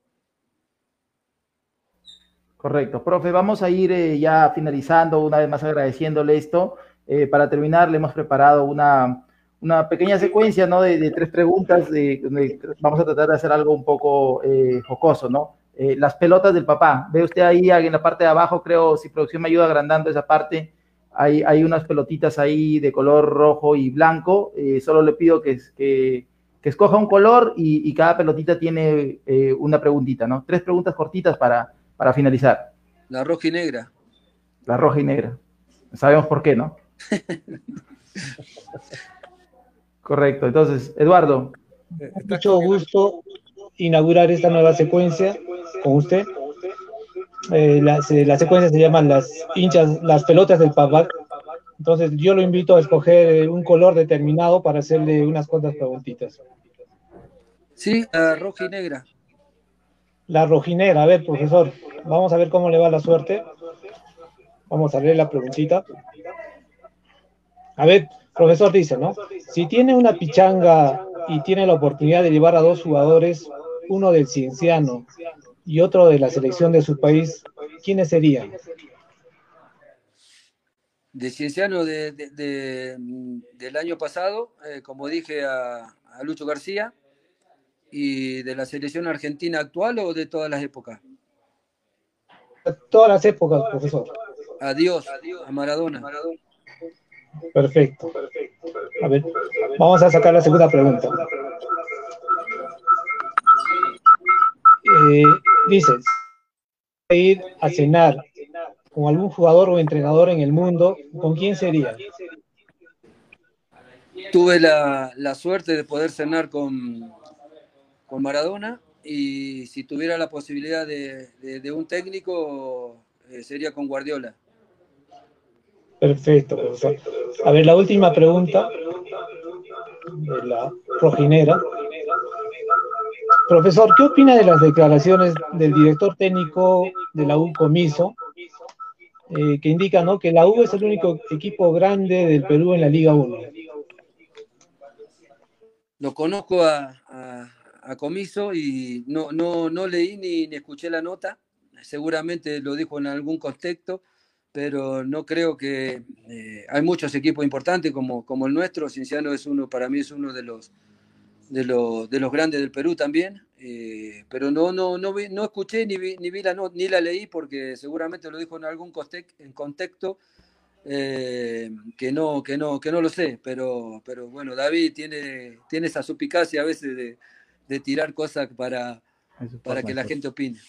Correcto. Profe, vamos a ir eh, ya finalizando, una vez más agradeciéndole esto. Eh, para terminar, le hemos preparado una, una pequeña secuencia ¿no? de, tres preguntas. De, vamos a tratar de hacer algo un poco eh, jocoso, ¿no? Eh, las pelotas del papá. Ve usted ahí en la parte de abajo, creo, si producción me ayuda agrandando esa parte, hay, hay unas pelotitas ahí de color rojo y blanco. solo le pido que, que, que escoja un color y, y cada pelotita tiene una preguntita, ¿no? Tres preguntas cortitas para, para finalizar. La roja y negra. La roja y negra. Sabemos por qué, ¿no? [laughs] Correcto. Entonces, Eduardo. Mucho gusto inaugurar esta nueva secuencia con usted. Eh, la, secuencia se llama las hinchas, las pelotas del papá. Entonces yo lo invito a escoger un color determinado para hacerle unas cuantas preguntitas. Sí, la roja y negra. La rojinegra, a ver, profesor, vamos a ver cómo le va la suerte. Vamos a leer la preguntita. A ver, profesor dice, ¿no? Si tiene una pichanga y tiene la oportunidad de llevar a dos jugadores, uno del Cienciano y otro de la selección de su país, ¿quiénes serían? De Cienciano de, del año pasado, eh, como dije a, Lucho García, y de la selección argentina actual o de todas las épocas? Todas las épocas, profesor. Adiós, a Maradona. Perfecto. A ver, vamos a sacar la segunda pregunta. Eh, dice, ir a cenar con algún jugador o entrenador en el mundo, ¿con quién sería? Tuve la, suerte de poder cenar con, con Maradona y si tuviera la posibilidad de, un técnico, eh, sería con Guardiola. Perfecto, profesor. A ver, la última pregunta de la rojinera. Profesor, ¿qué opina de las declaraciones del director técnico de la U Comiso, eh, que indica que la U es el único equipo grande del Perú en la Liga 1? Lo conozco a, Comiso y no, leí ni, ni escuché la nota. Seguramente lo dijo en algún contexto pero no creo que eh, hay muchos equipos importantes como, como el nuestro. Cienciano es uno, para mí es uno de los, de los, de los grandes del Perú también, eh, pero no, no, no, no escuché ni vi, ni, vi la, ni la leí porque seguramente lo dijo en algún en contexto eh, que, no, que, no, que no lo sé, pero, pero bueno, David tiene, tiene esa suspicacia a veces de, de tirar cosas para, para que la gente opine.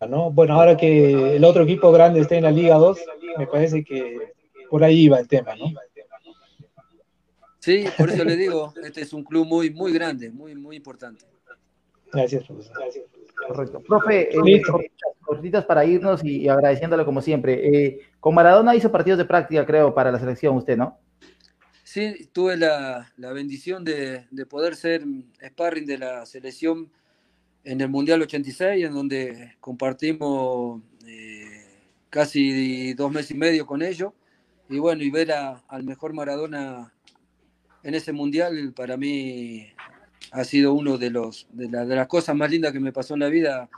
Bueno, ahora que el otro equipo grande está en la Liga 2, me parece que por ahí iba el tema, ¿no? Sí, por eso le [laughs] digo, este es un club muy, muy grande, muy, muy importante. Gracias, profesor. Correcto. Profe, eh, cortitas para irnos y, agradeciéndole como siempre. Eh, con Maradona hizo partidos de práctica, creo, para la selección, usted, ¿no? Sí, tuve la, bendición de, de, poder ser sparring de la selección en el Mundial 86, en donde compartimos eh, casi dos meses y medio con ellos. Y bueno, y ver al mejor Maradona en ese Mundial para mí ha sido uno de, los, de, las cosas más lindas que me pasó en la vida,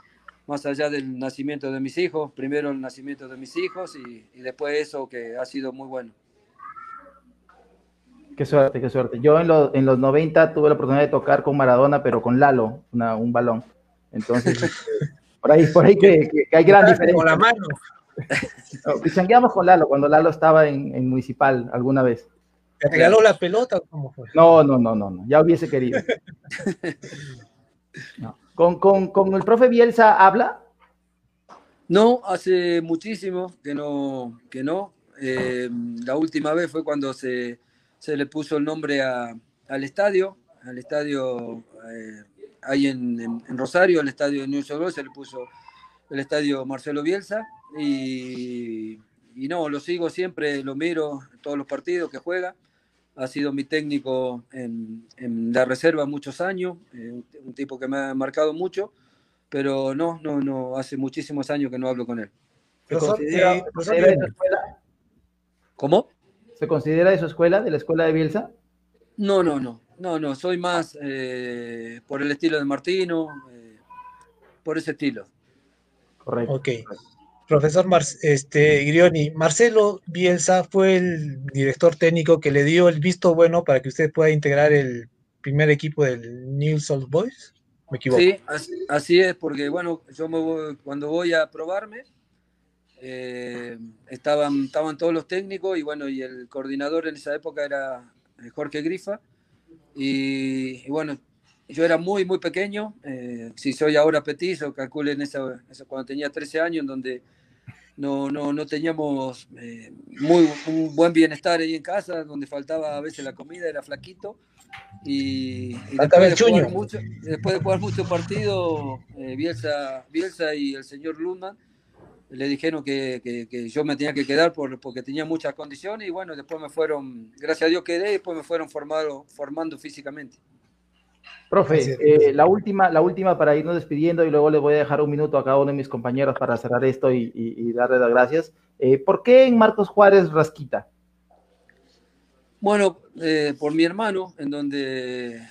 más allá del nacimiento de mis hijos, primero el nacimiento de mis hijos y, después eso que ha sido muy bueno. Qué suerte, qué suerte. Yo en, en, los 90 tuve la oportunidad de tocar con Maradona, pero con Lalo, un balón. Entonces, [laughs] por ahí, por ahí que, hay gran diferencia. Con la mano. [laughs] No, con Lalo cuando Lalo estaba en, Municipal alguna vez. ¿Te regaló la pelota o cómo fue? No, no, no, no, ya hubiese querido. [laughs] ¿Con, con, el profe Bielsa habla? No, hace muchísimo que no, que no. Eh, la última vez fue cuando se, se le puso el nombre a, al estadio, al estadio eh, ahí en, Rosario, el estadio de New York, se le puso el estadio Marcelo Bielsa y, no, lo sigo siempre, lo miro en todos los partidos que juega. Ha sido mi técnico en, la reserva muchos años, eh, un tipo que me ha marcado mucho, pero no, no, no, hace muchísimos años que no hablo con él. ¿Se considera, de su escuela? ¿Cómo? ¿Se considera de su escuela, de la escuela de Bielsa? No, no, no. No, no, soy más eh, por el estilo de Martino, eh, por ese estilo. Correcto. Ok. Profesor este, Grioni, Marcelo Bielsa fue el director técnico que le dio el visto bueno para que usted pueda integrar el primer equipo del New South Boys. ¿Me equivoco? Sí, así, es, porque bueno, yo cuando voy a probarme, eh, estaban, estaban todos los técnicos y bueno, y el coordinador en esa época era Jorge Grifa y, bueno, yo era muy, muy pequeño. Eh, si soy ahora petizo, calculen esa, cuando tenía 13 años, en donde no, no, no teníamos eh, muy, un buen bienestar ahí en casa, donde faltaba a veces la comida, era flaquito. Y, después, de jugar mucho, después de jugar muchos partidos, eh, Bielsa, Bielsa y el señor Lundman le dijeron que, que, yo me tenía que quedar por, porque tenía muchas condiciones y bueno, después me fueron, gracias a Dios quedé y después me fueron formado, formando físicamente. Profe, eh, la, última, la última para irnos despidiendo y luego le voy a dejar un minuto a cada uno de mis compañeros para cerrar esto y, y, darle las gracias. Eh, ¿Por qué en Marcos Juárez Rasquita? Bueno, eh, por mi hermano, en donde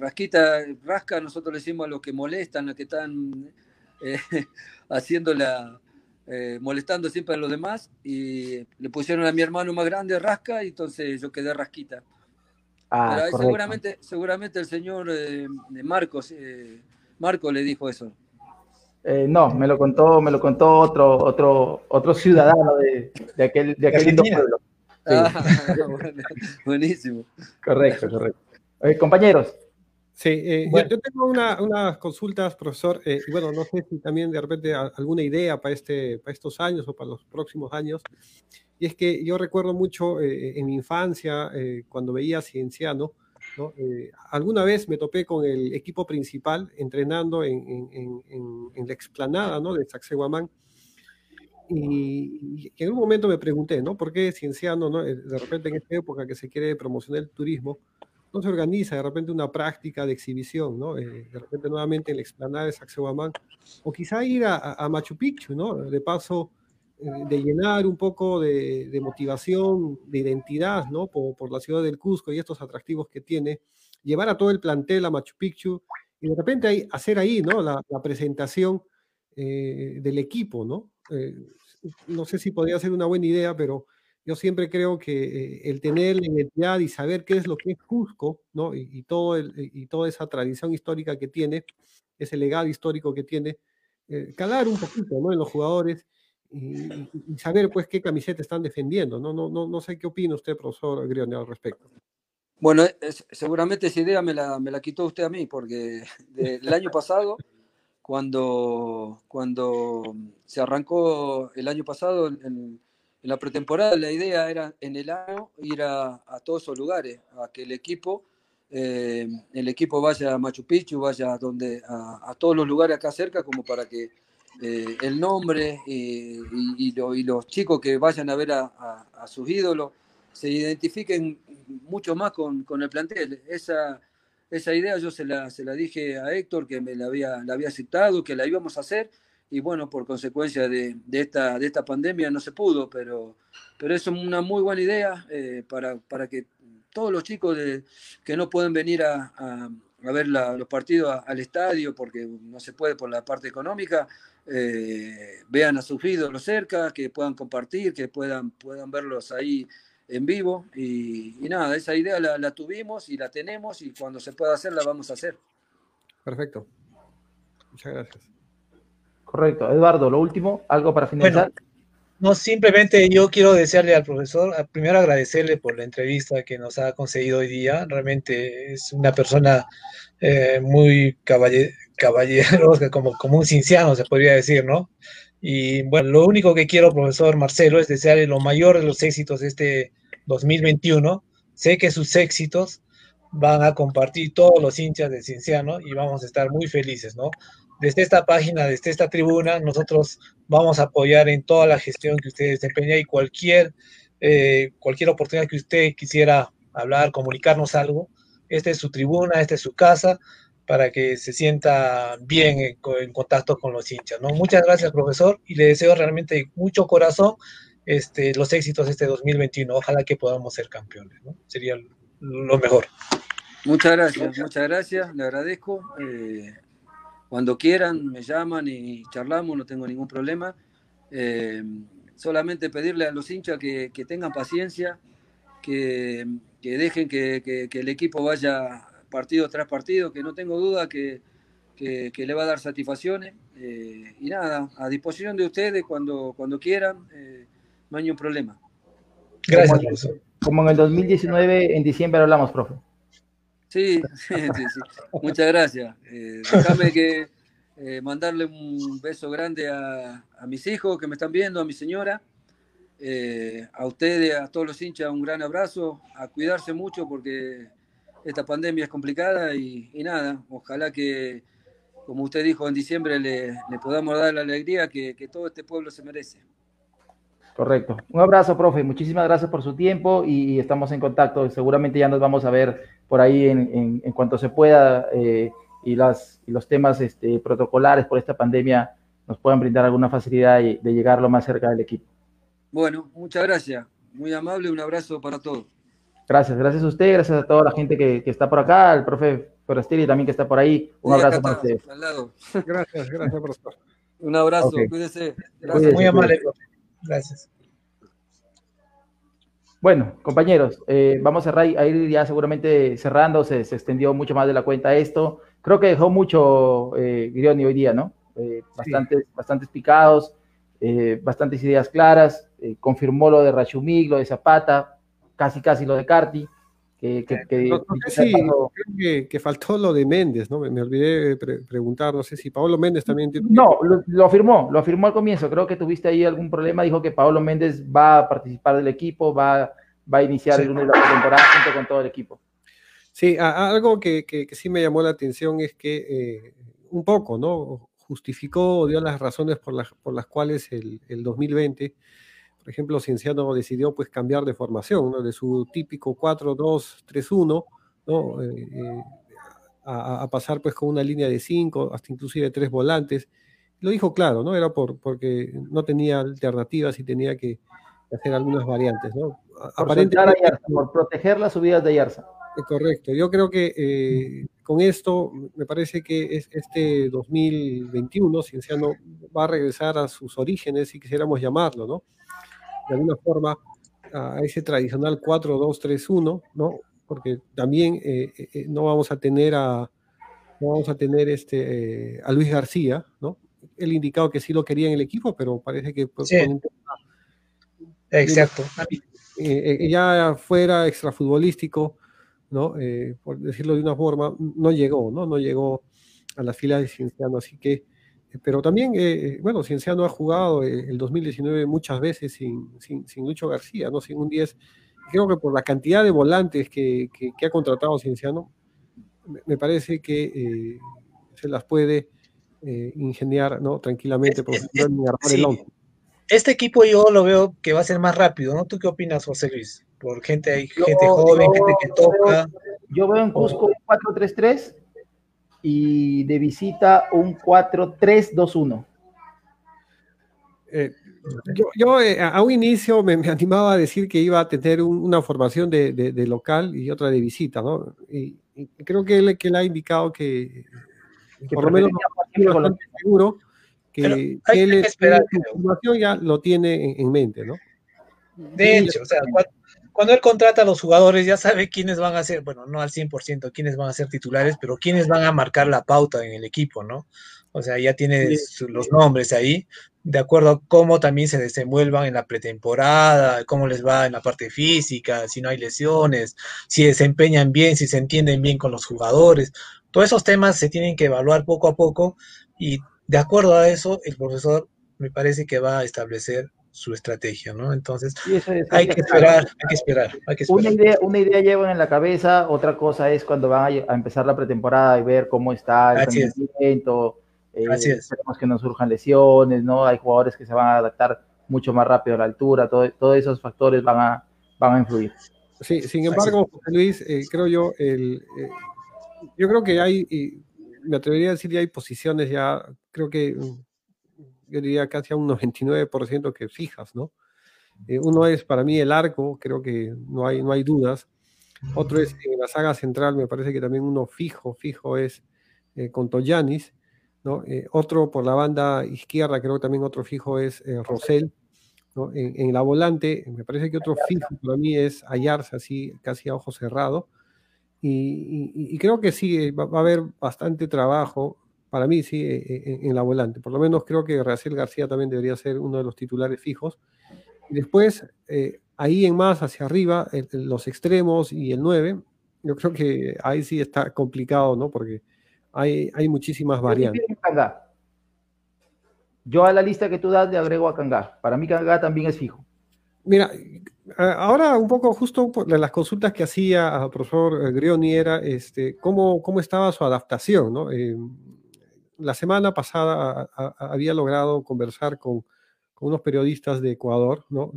Rasquita, rasca, nosotros le decimos a los que molestan, a los que están eh, [laughs] haciéndola, eh, molestando siempre a los demás y le pusieron a mi hermano más grande rasca y entonces yo quedé rasquita. Ah, Pero seguramente, seguramente el señor eh, Marcos, Marco le dijo eso. no, me lo contó, me lo contó otro, otro, otro ciudadano de, de aquel, de aquel lindo pueblo. Ah, [laughs] buenísimo. Correcto, correcto. compañeros, Sí, eh, yo, tengo unas consultas, profesor, eh, y bueno, no sé si también de repente alguna idea para, este, para estos años o para los próximos años. Y es que yo recuerdo mucho eh, en mi infancia, cuando veía Cienciano, ¿no? alguna vez me topé con el equipo principal entrenando en, en, en, la explanada ¿no? de Sacsayhuamán. Y, en un momento me pregunté, ¿no? ¿Por qué Cienciano, ¿no? de repente en esta época que se quiere promocionar el turismo, no se organiza de repente una práctica de exhibición, ¿no? Eh, de repente nuevamente en la explanada de Sacsayhuamán, o quizá ir a, Machu Picchu, ¿no? De paso, eh, de llenar un poco de, motivación, de identidad, ¿no? Por, la ciudad del Cusco y estos atractivos que tiene, llevar a todo el plantel a Machu Picchu y de repente hacer ahí, ¿no? La, presentación eh, del equipo, ¿no? no sé si podría ser una buena idea, pero yo siempre creo que eh, el tener la identidad y saber qué es lo que es Cusco, ¿no? Y, todo y toda esa tradición histórica que tiene, ese legado histórico que tiene, eh, calar un poquito, ¿no? En los jugadores y, saber, pues, qué camiseta están defendiendo, ¿no? No, no, no sé qué opina usted, profesor Grione, al respecto. Bueno, seguramente esa idea me la, me la quitó usted a mí, porque [laughs] el año pasado, cuando, cuando se arrancó el año pasado, en, en la pretemporada la idea era en el año ir a, todos esos lugares, a que el equipo, eh, el equipo vaya a Machu Picchu, vaya donde, a, todos los lugares acá cerca, como para que eh, el nombre y, los chicos que vayan a ver a, sus ídolos se identifiquen mucho más con, el plantel. Esa, idea yo se la, se la dije a Héctor, que me la había, la aceptado, que la íbamos a hacer y bueno, por consecuencia de, esta, de esta pandemia no se pudo, pero, pero es una muy buena idea eh, para, para, que todos los chicos que no pueden venir a, ver los partidos al estadio porque no se puede por la parte económica, eh, vean a sus ídolos cerca, que puedan compartir, que puedan, puedan verlos ahí en vivo y, nada, esa idea la, la tuvimos y la tenemos y cuando se pueda hacer la vamos a hacer. Perfecto. Muchas gracias. Correcto. Eduardo, lo último, algo para finalizar. no, simplemente yo quiero desearle al profesor, primero agradecerle por la entrevista que nos ha concedido hoy día. Realmente es una persona eh, muy caballerosa, como, como un cinciano se podría decir, ¿no? Y bueno, lo único que quiero, profesor Marcelo, es desearle lo mayor de los éxitos de este 2021. Sé que sus éxitos van a compartir todos los hinchas de Cinciano y vamos a estar muy felices, ¿no? desde esta página, desde esta tribuna, nosotros vamos a apoyar en toda la gestión que usted desempeña y cualquier, eh, cualquier oportunidad que usted quisiera hablar, comunicarnos algo, esta es su tribuna, esta es su casa, para que se sienta bien en, contacto con los hinchas. ¿no? Muchas gracias, profesor, y le deseo realmente mucho corazón este, los éxitos de este 2021. Ojalá que podamos ser campeones, ¿no? Sería lo mejor. Muchas gracias, muchas gracias, le agradezco. Eh, cuando quieran, me llaman y charlamos, no tengo ningún problema. Eh, solamente pedirle a los hinchas que, tengan paciencia, que, dejen que, el equipo vaya partido tras partido, que no tengo duda que, le va a dar satisfacciones. Eh, y nada, a disposición de ustedes cuando, cuando quieran, eh, no hay ningún problema. Gracias, profesor. Como en el 2019, en diciembre hablamos, profe. [laughs] Sí, sí, sí. Muchas gracias. Eh, déjame que eh, mandarle un beso grande a, mis hijos que me están viendo, a mi señora, eh, a ustedes, a todos los hinchas, un gran abrazo, a cuidarse mucho porque esta pandemia es complicada y, nada, ojalá que, como usted dijo en diciembre, le, podamos dar la alegría que todo este pueblo se merece. Correcto. Un abrazo, profe. Muchísimas gracias por su tiempo y, estamos en contacto. Seguramente ya nos vamos a ver por ahí en, cuanto se pueda eh, y, las, y los temas este, protocolares por esta pandemia nos puedan brindar alguna facilidad de, llegar lo más cerca del equipo. Bueno, muchas gracias. Muy amable. Un abrazo para todos. Gracias. Gracias a usted, gracias a toda la gente que, está por acá, al profe Forestieri también que está por ahí. Un abrazo para ustedes. [laughs] Gracias, gracias, profesor. Un abrazo, cuídese. Gracias. Muy amable. Gracias. Bueno, compañeros, eh, vamos a, ir ya seguramente cerrando, se, extendió mucho más de la cuenta esto. Creo que dejó mucho eh, Grioni hoy día, ¿no? Eh, bastantes, bastantes picados, eh, bastantes ideas claras, confirmó lo de Rachumig, lo de Zapata, casi casi lo de Carti. Que, que, faltó lo de Méndez, ¿no? Me, olvidé preguntar, no sé si Pablo Méndez también tiene... No, lo, afirmó, lo afirmó al comienzo, creo que tuviste ahí algún problema, dijo que Pablo Méndez va a participar del equipo, va, va a iniciar el lunes de la temporada junto con todo el equipo. Sí, algo que, sí me llamó la atención es que eh, un poco, ¿no? Justificó, dio las razones por las, por las cuales el, el 2020 por ejemplo, Cienciano decidió pues cambiar de formación, ¿no? de su típico 4-2-3-1, ¿no? Eh, eh, a, pasar pues con una línea de 5, hasta inclusive tres volantes. Lo dijo claro, ¿no? Era por, porque no tenía alternativas y tenía que hacer algunas variantes, ¿no? Aparentemente, por proteger las subidas de Yarza. Correcto. Yo creo que eh, con esto me parece que es, este 2021 Cienciano va a regresar a sus orígenes, si quisiéramos llamarlo, ¿no? de alguna forma a ese tradicional 4-2-3-1, ¿no? Porque también eh, eh, eh, no vamos a tener a no vamos a tener este a Luis García, ¿no? Él indicado que sí lo quería en el equipo, pero parece que pues, Exacto. ya fuera extrafutbolístico, ¿no? por decirlo de una forma, no llegó, ¿no? No llegó a la fila de Cienciano, así que pero también, eh, bueno, Cienciano ha jugado eh, el 2019 muchas veces sin, sin, sin, Lucho García, ¿no? Sin un 10. Creo que por la cantidad de volantes que, que, ha contratado Cienciano, me parece que eh, se las puede ingeniar, ¿no? Tranquilamente. Por Este equipo yo lo veo que va a ser más rápido, ¿no? ¿Tú qué opinas, José Luis? Por gente, hay gente joven, gente que toca. Yo veo en Cusco un 4-3-3 y de visita un 4-3-2-1. Eh, yo, eh, a un inicio me, animaba a decir que iba a tener una formación de, local y otra de visita, ¿no? Y, creo que él, que él, ha indicado que, por lo menos seguro que, él, formación ya lo tiene en, mente, ¿no? De hecho, o sea, cuando él contrata a los jugadores ya sabe quiénes van a ser, bueno, no al 100% quiénes van a ser titulares, pero quiénes van a marcar la pauta en el equipo, ¿no? O sea, ya tiene los nombres ahí, de acuerdo a cómo también se desenvuelvan en la pretemporada, cómo les va en la parte física, si no hay lesiones, si desempeñan bien, si se entienden bien con los jugadores. Todos esos temas se tienen que evaluar poco a poco y de acuerdo a eso, el profesor me parece que va a establecer su estrategia, ¿no? Entonces, hay, que esperar, hay que esperar, hay que esperar. Una idea, una idea llevan en la cabeza, otra cosa es cuando van a, empezar la pretemporada y ver cómo está el rendimiento, eh, esperemos que no surjan lesiones, ¿no? Hay jugadores que se van a adaptar mucho más rápido a la altura, todo, todos esos factores van a, van a influir. Sí, sin embargo, Luis, eh, creo yo, el, eh, yo creo que hay, me atrevería a decir que hay posiciones ya, creo que yo diría casi a un 99% que fijas, ¿no? Eh, uno es para mí el arco, creo que no hay, no hay dudas. Otro es en la saga central, me parece que también uno fijo, fijo es eh, con Toyanis, ¿no? Eh, otro por la banda izquierda, creo que también otro fijo es Rosell, ¿no? En, la volante, me parece que otro fijo para mí es Ayarza, así casi a ojo cerrado. Y, creo que sí, va, va, a haber bastante trabajo para mí sí, e, e, en, la volante. Por lo menos creo que Raciel García también debería ser uno de los titulares fijos. Y después, eh, ahí en más hacia arriba, los extremos y el 9, yo creo que ahí sí está complicado, ¿no? Porque hay, hay muchísimas variantes. Yo a la lista que tú das le agrego a Kangá. Para mí Kangá también es fijo. Mira, ahora un poco justo por las consultas que hacía al profesor Grioni era este, cómo, cómo estaba su adaptación, ¿no? Eh, la semana pasada había logrado conversar con, unos periodistas de Ecuador, ¿no?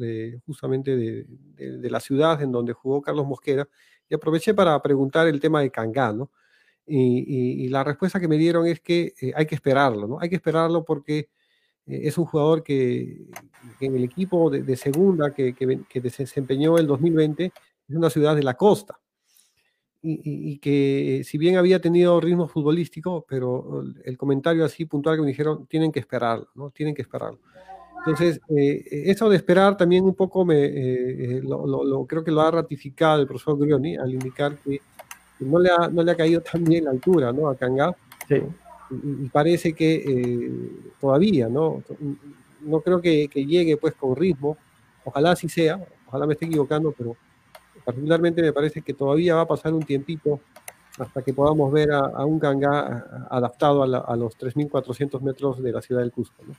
justamente de, la ciudad en donde jugó Carlos Mosquera, y aproveché para preguntar el tema de Cangá, ¿no? Y, la respuesta que me dieron es que eh, hay que esperarlo, ¿no? Hay que esperarlo porque eh, es un jugador que, en el equipo de, segunda que, que, desempeñó el 2020 es una ciudad de la costa. Y, que si bien había tenido ritmo futbolístico, pero el comentario así puntual que me dijeron, tienen que esperarlo, ¿no? Tienen que esperarlo. Entonces, eh, eso de esperar también un poco me, eh, lo, creo que lo ha ratificado el profesor Grioni al indicar que no le ha, no le ha caído tan bien la altura ¿no? a Kanga. Sí. Y, parece que eh, todavía, ¿no? No creo que, que, llegue pues con ritmo. Ojalá así sea, ojalá me esté equivocando, pero particularmente me parece que todavía va a pasar un tiempito hasta que podamos ver a, un Kanga adaptado a, a los 3.400 metros de la ciudad del Cusco. ¿no?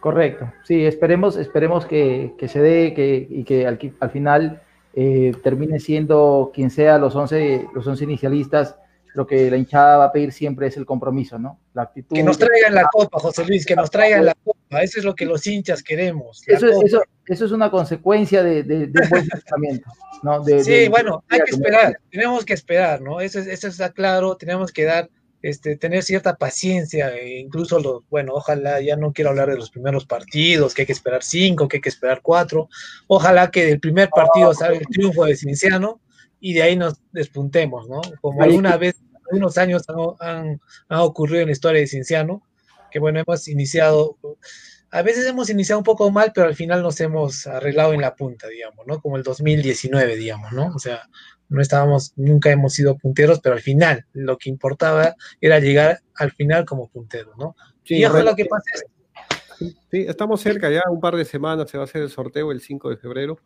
Correcto, sí, esperemos, esperemos que, se dé que, y que al, al final eh, termine siendo quien sea los 11, los 11 inicialistas. Lo que la hinchada va a pedir siempre es el compromiso, ¿no? La actitud. Que nos traigan la copa, José Luis, que nos traigan la copa. Eso es lo que los hinchas queremos. Eso, eso, eso, es una consecuencia de, de, de un buen pensamiento. ¿no? sí, bueno, hay que esperar, tenemos que esperar, ¿no? Eso, eso está claro, tenemos que dar este, tener cierta paciencia, e incluso los, bueno, ojalá, ya no quiero hablar de los primeros partidos, que hay que esperar cinco, que hay que esperar cuatro, ojalá que del primer partido salga el triunfo de Cinciano y de ahí nos despuntemos, ¿no? Como alguna vez, algunos años han, han, ocurrido en la historia de Cinciano, que bueno, hemos iniciado, a veces hemos iniciado un poco mal, pero al final nos hemos arreglado en la punta, digamos, ¿no? Como el 2019, digamos, ¿no? O sea, no estábamos, nunca hemos sido punteros, pero al final lo que importaba era llegar al final como punteros, ¿no? Sí, y ojalá que pase Sí, estamos cerca ya, un par de semanas se va a hacer el sorteo el 5 de febrero.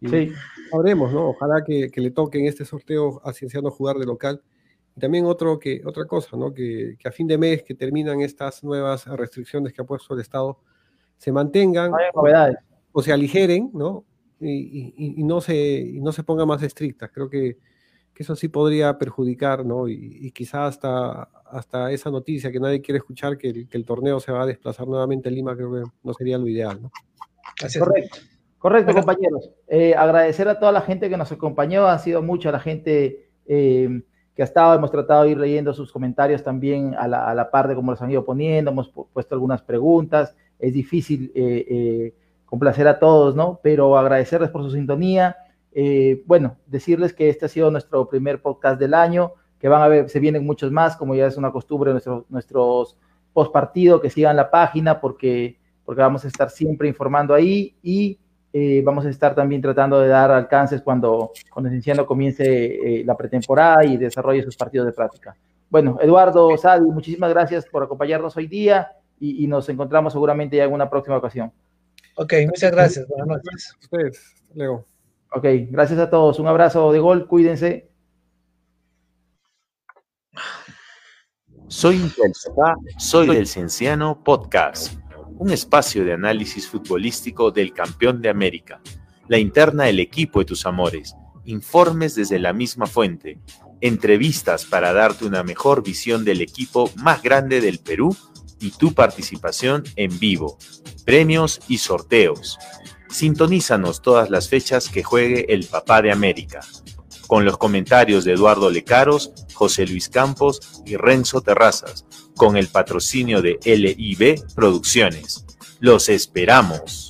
Y sí. Sabremos, ¿no? Ojalá que, le toque en este sorteo a Cienciano jugar de local. Y también otro que, otra cosa, ¿no? Que, que, a fin de mes que terminan estas nuevas restricciones que ha puesto el Estado, se mantengan o se aligeren, ¿no? y, no se, no se ponga más estricta. Creo que, eso sí podría perjudicar, ¿no? Y, quizás hasta, hasta esa noticia que nadie quiere escuchar, que el, torneo se va a desplazar nuevamente a Lima, creo que no sería lo ideal, ¿no? Correcto. Correcto, compañeros. Eh, agradecer a toda la gente que nos acompañó, ha sido mucha la gente eh, que ha estado, hemos tratado de ir leyendo sus comentarios también a la, a la par de cómo los han ido poniendo, hemos puesto algunas preguntas, es difícil eh, complacer a todos, ¿no? Pero agradecerles por su sintonía. Bueno, decirles que este ha sido nuestro primer podcast del año, que van a ver, se vienen muchos más, como ya es una costumbre, nuestro, nuestros post partido, que sigan la página porque, porque vamos a estar siempre informando ahí y eh, vamos a estar también tratando de dar alcances cuando, cuando Cienciano comience eh, la pretemporada y desarrolle sus partidos de práctica. Bueno, Eduardo, Sadi, muchísimas gracias por acompañarnos hoy día y, y nos encontramos seguramente en alguna próxima ocasión. Ok, muchas gracias. Buenas noches. Ustedes, Leo. Ok, gracias a todos. Un abrazo de gol, cuídense. Soy soy del Cienciano Podcast, un espacio de análisis futbolístico del campeón de América, la interna del equipo de tus amores, informes desde la misma fuente, entrevistas para darte una mejor visión del equipo más grande del Perú y tu participación en vivo, premios y sorteos. Sintonízanos todas las fechas que juegue el Papá de América, con los comentarios de Eduardo Lecaros, José Luis Campos y Renzo Terrazas, con el patrocinio de LIB Producciones. Los esperamos.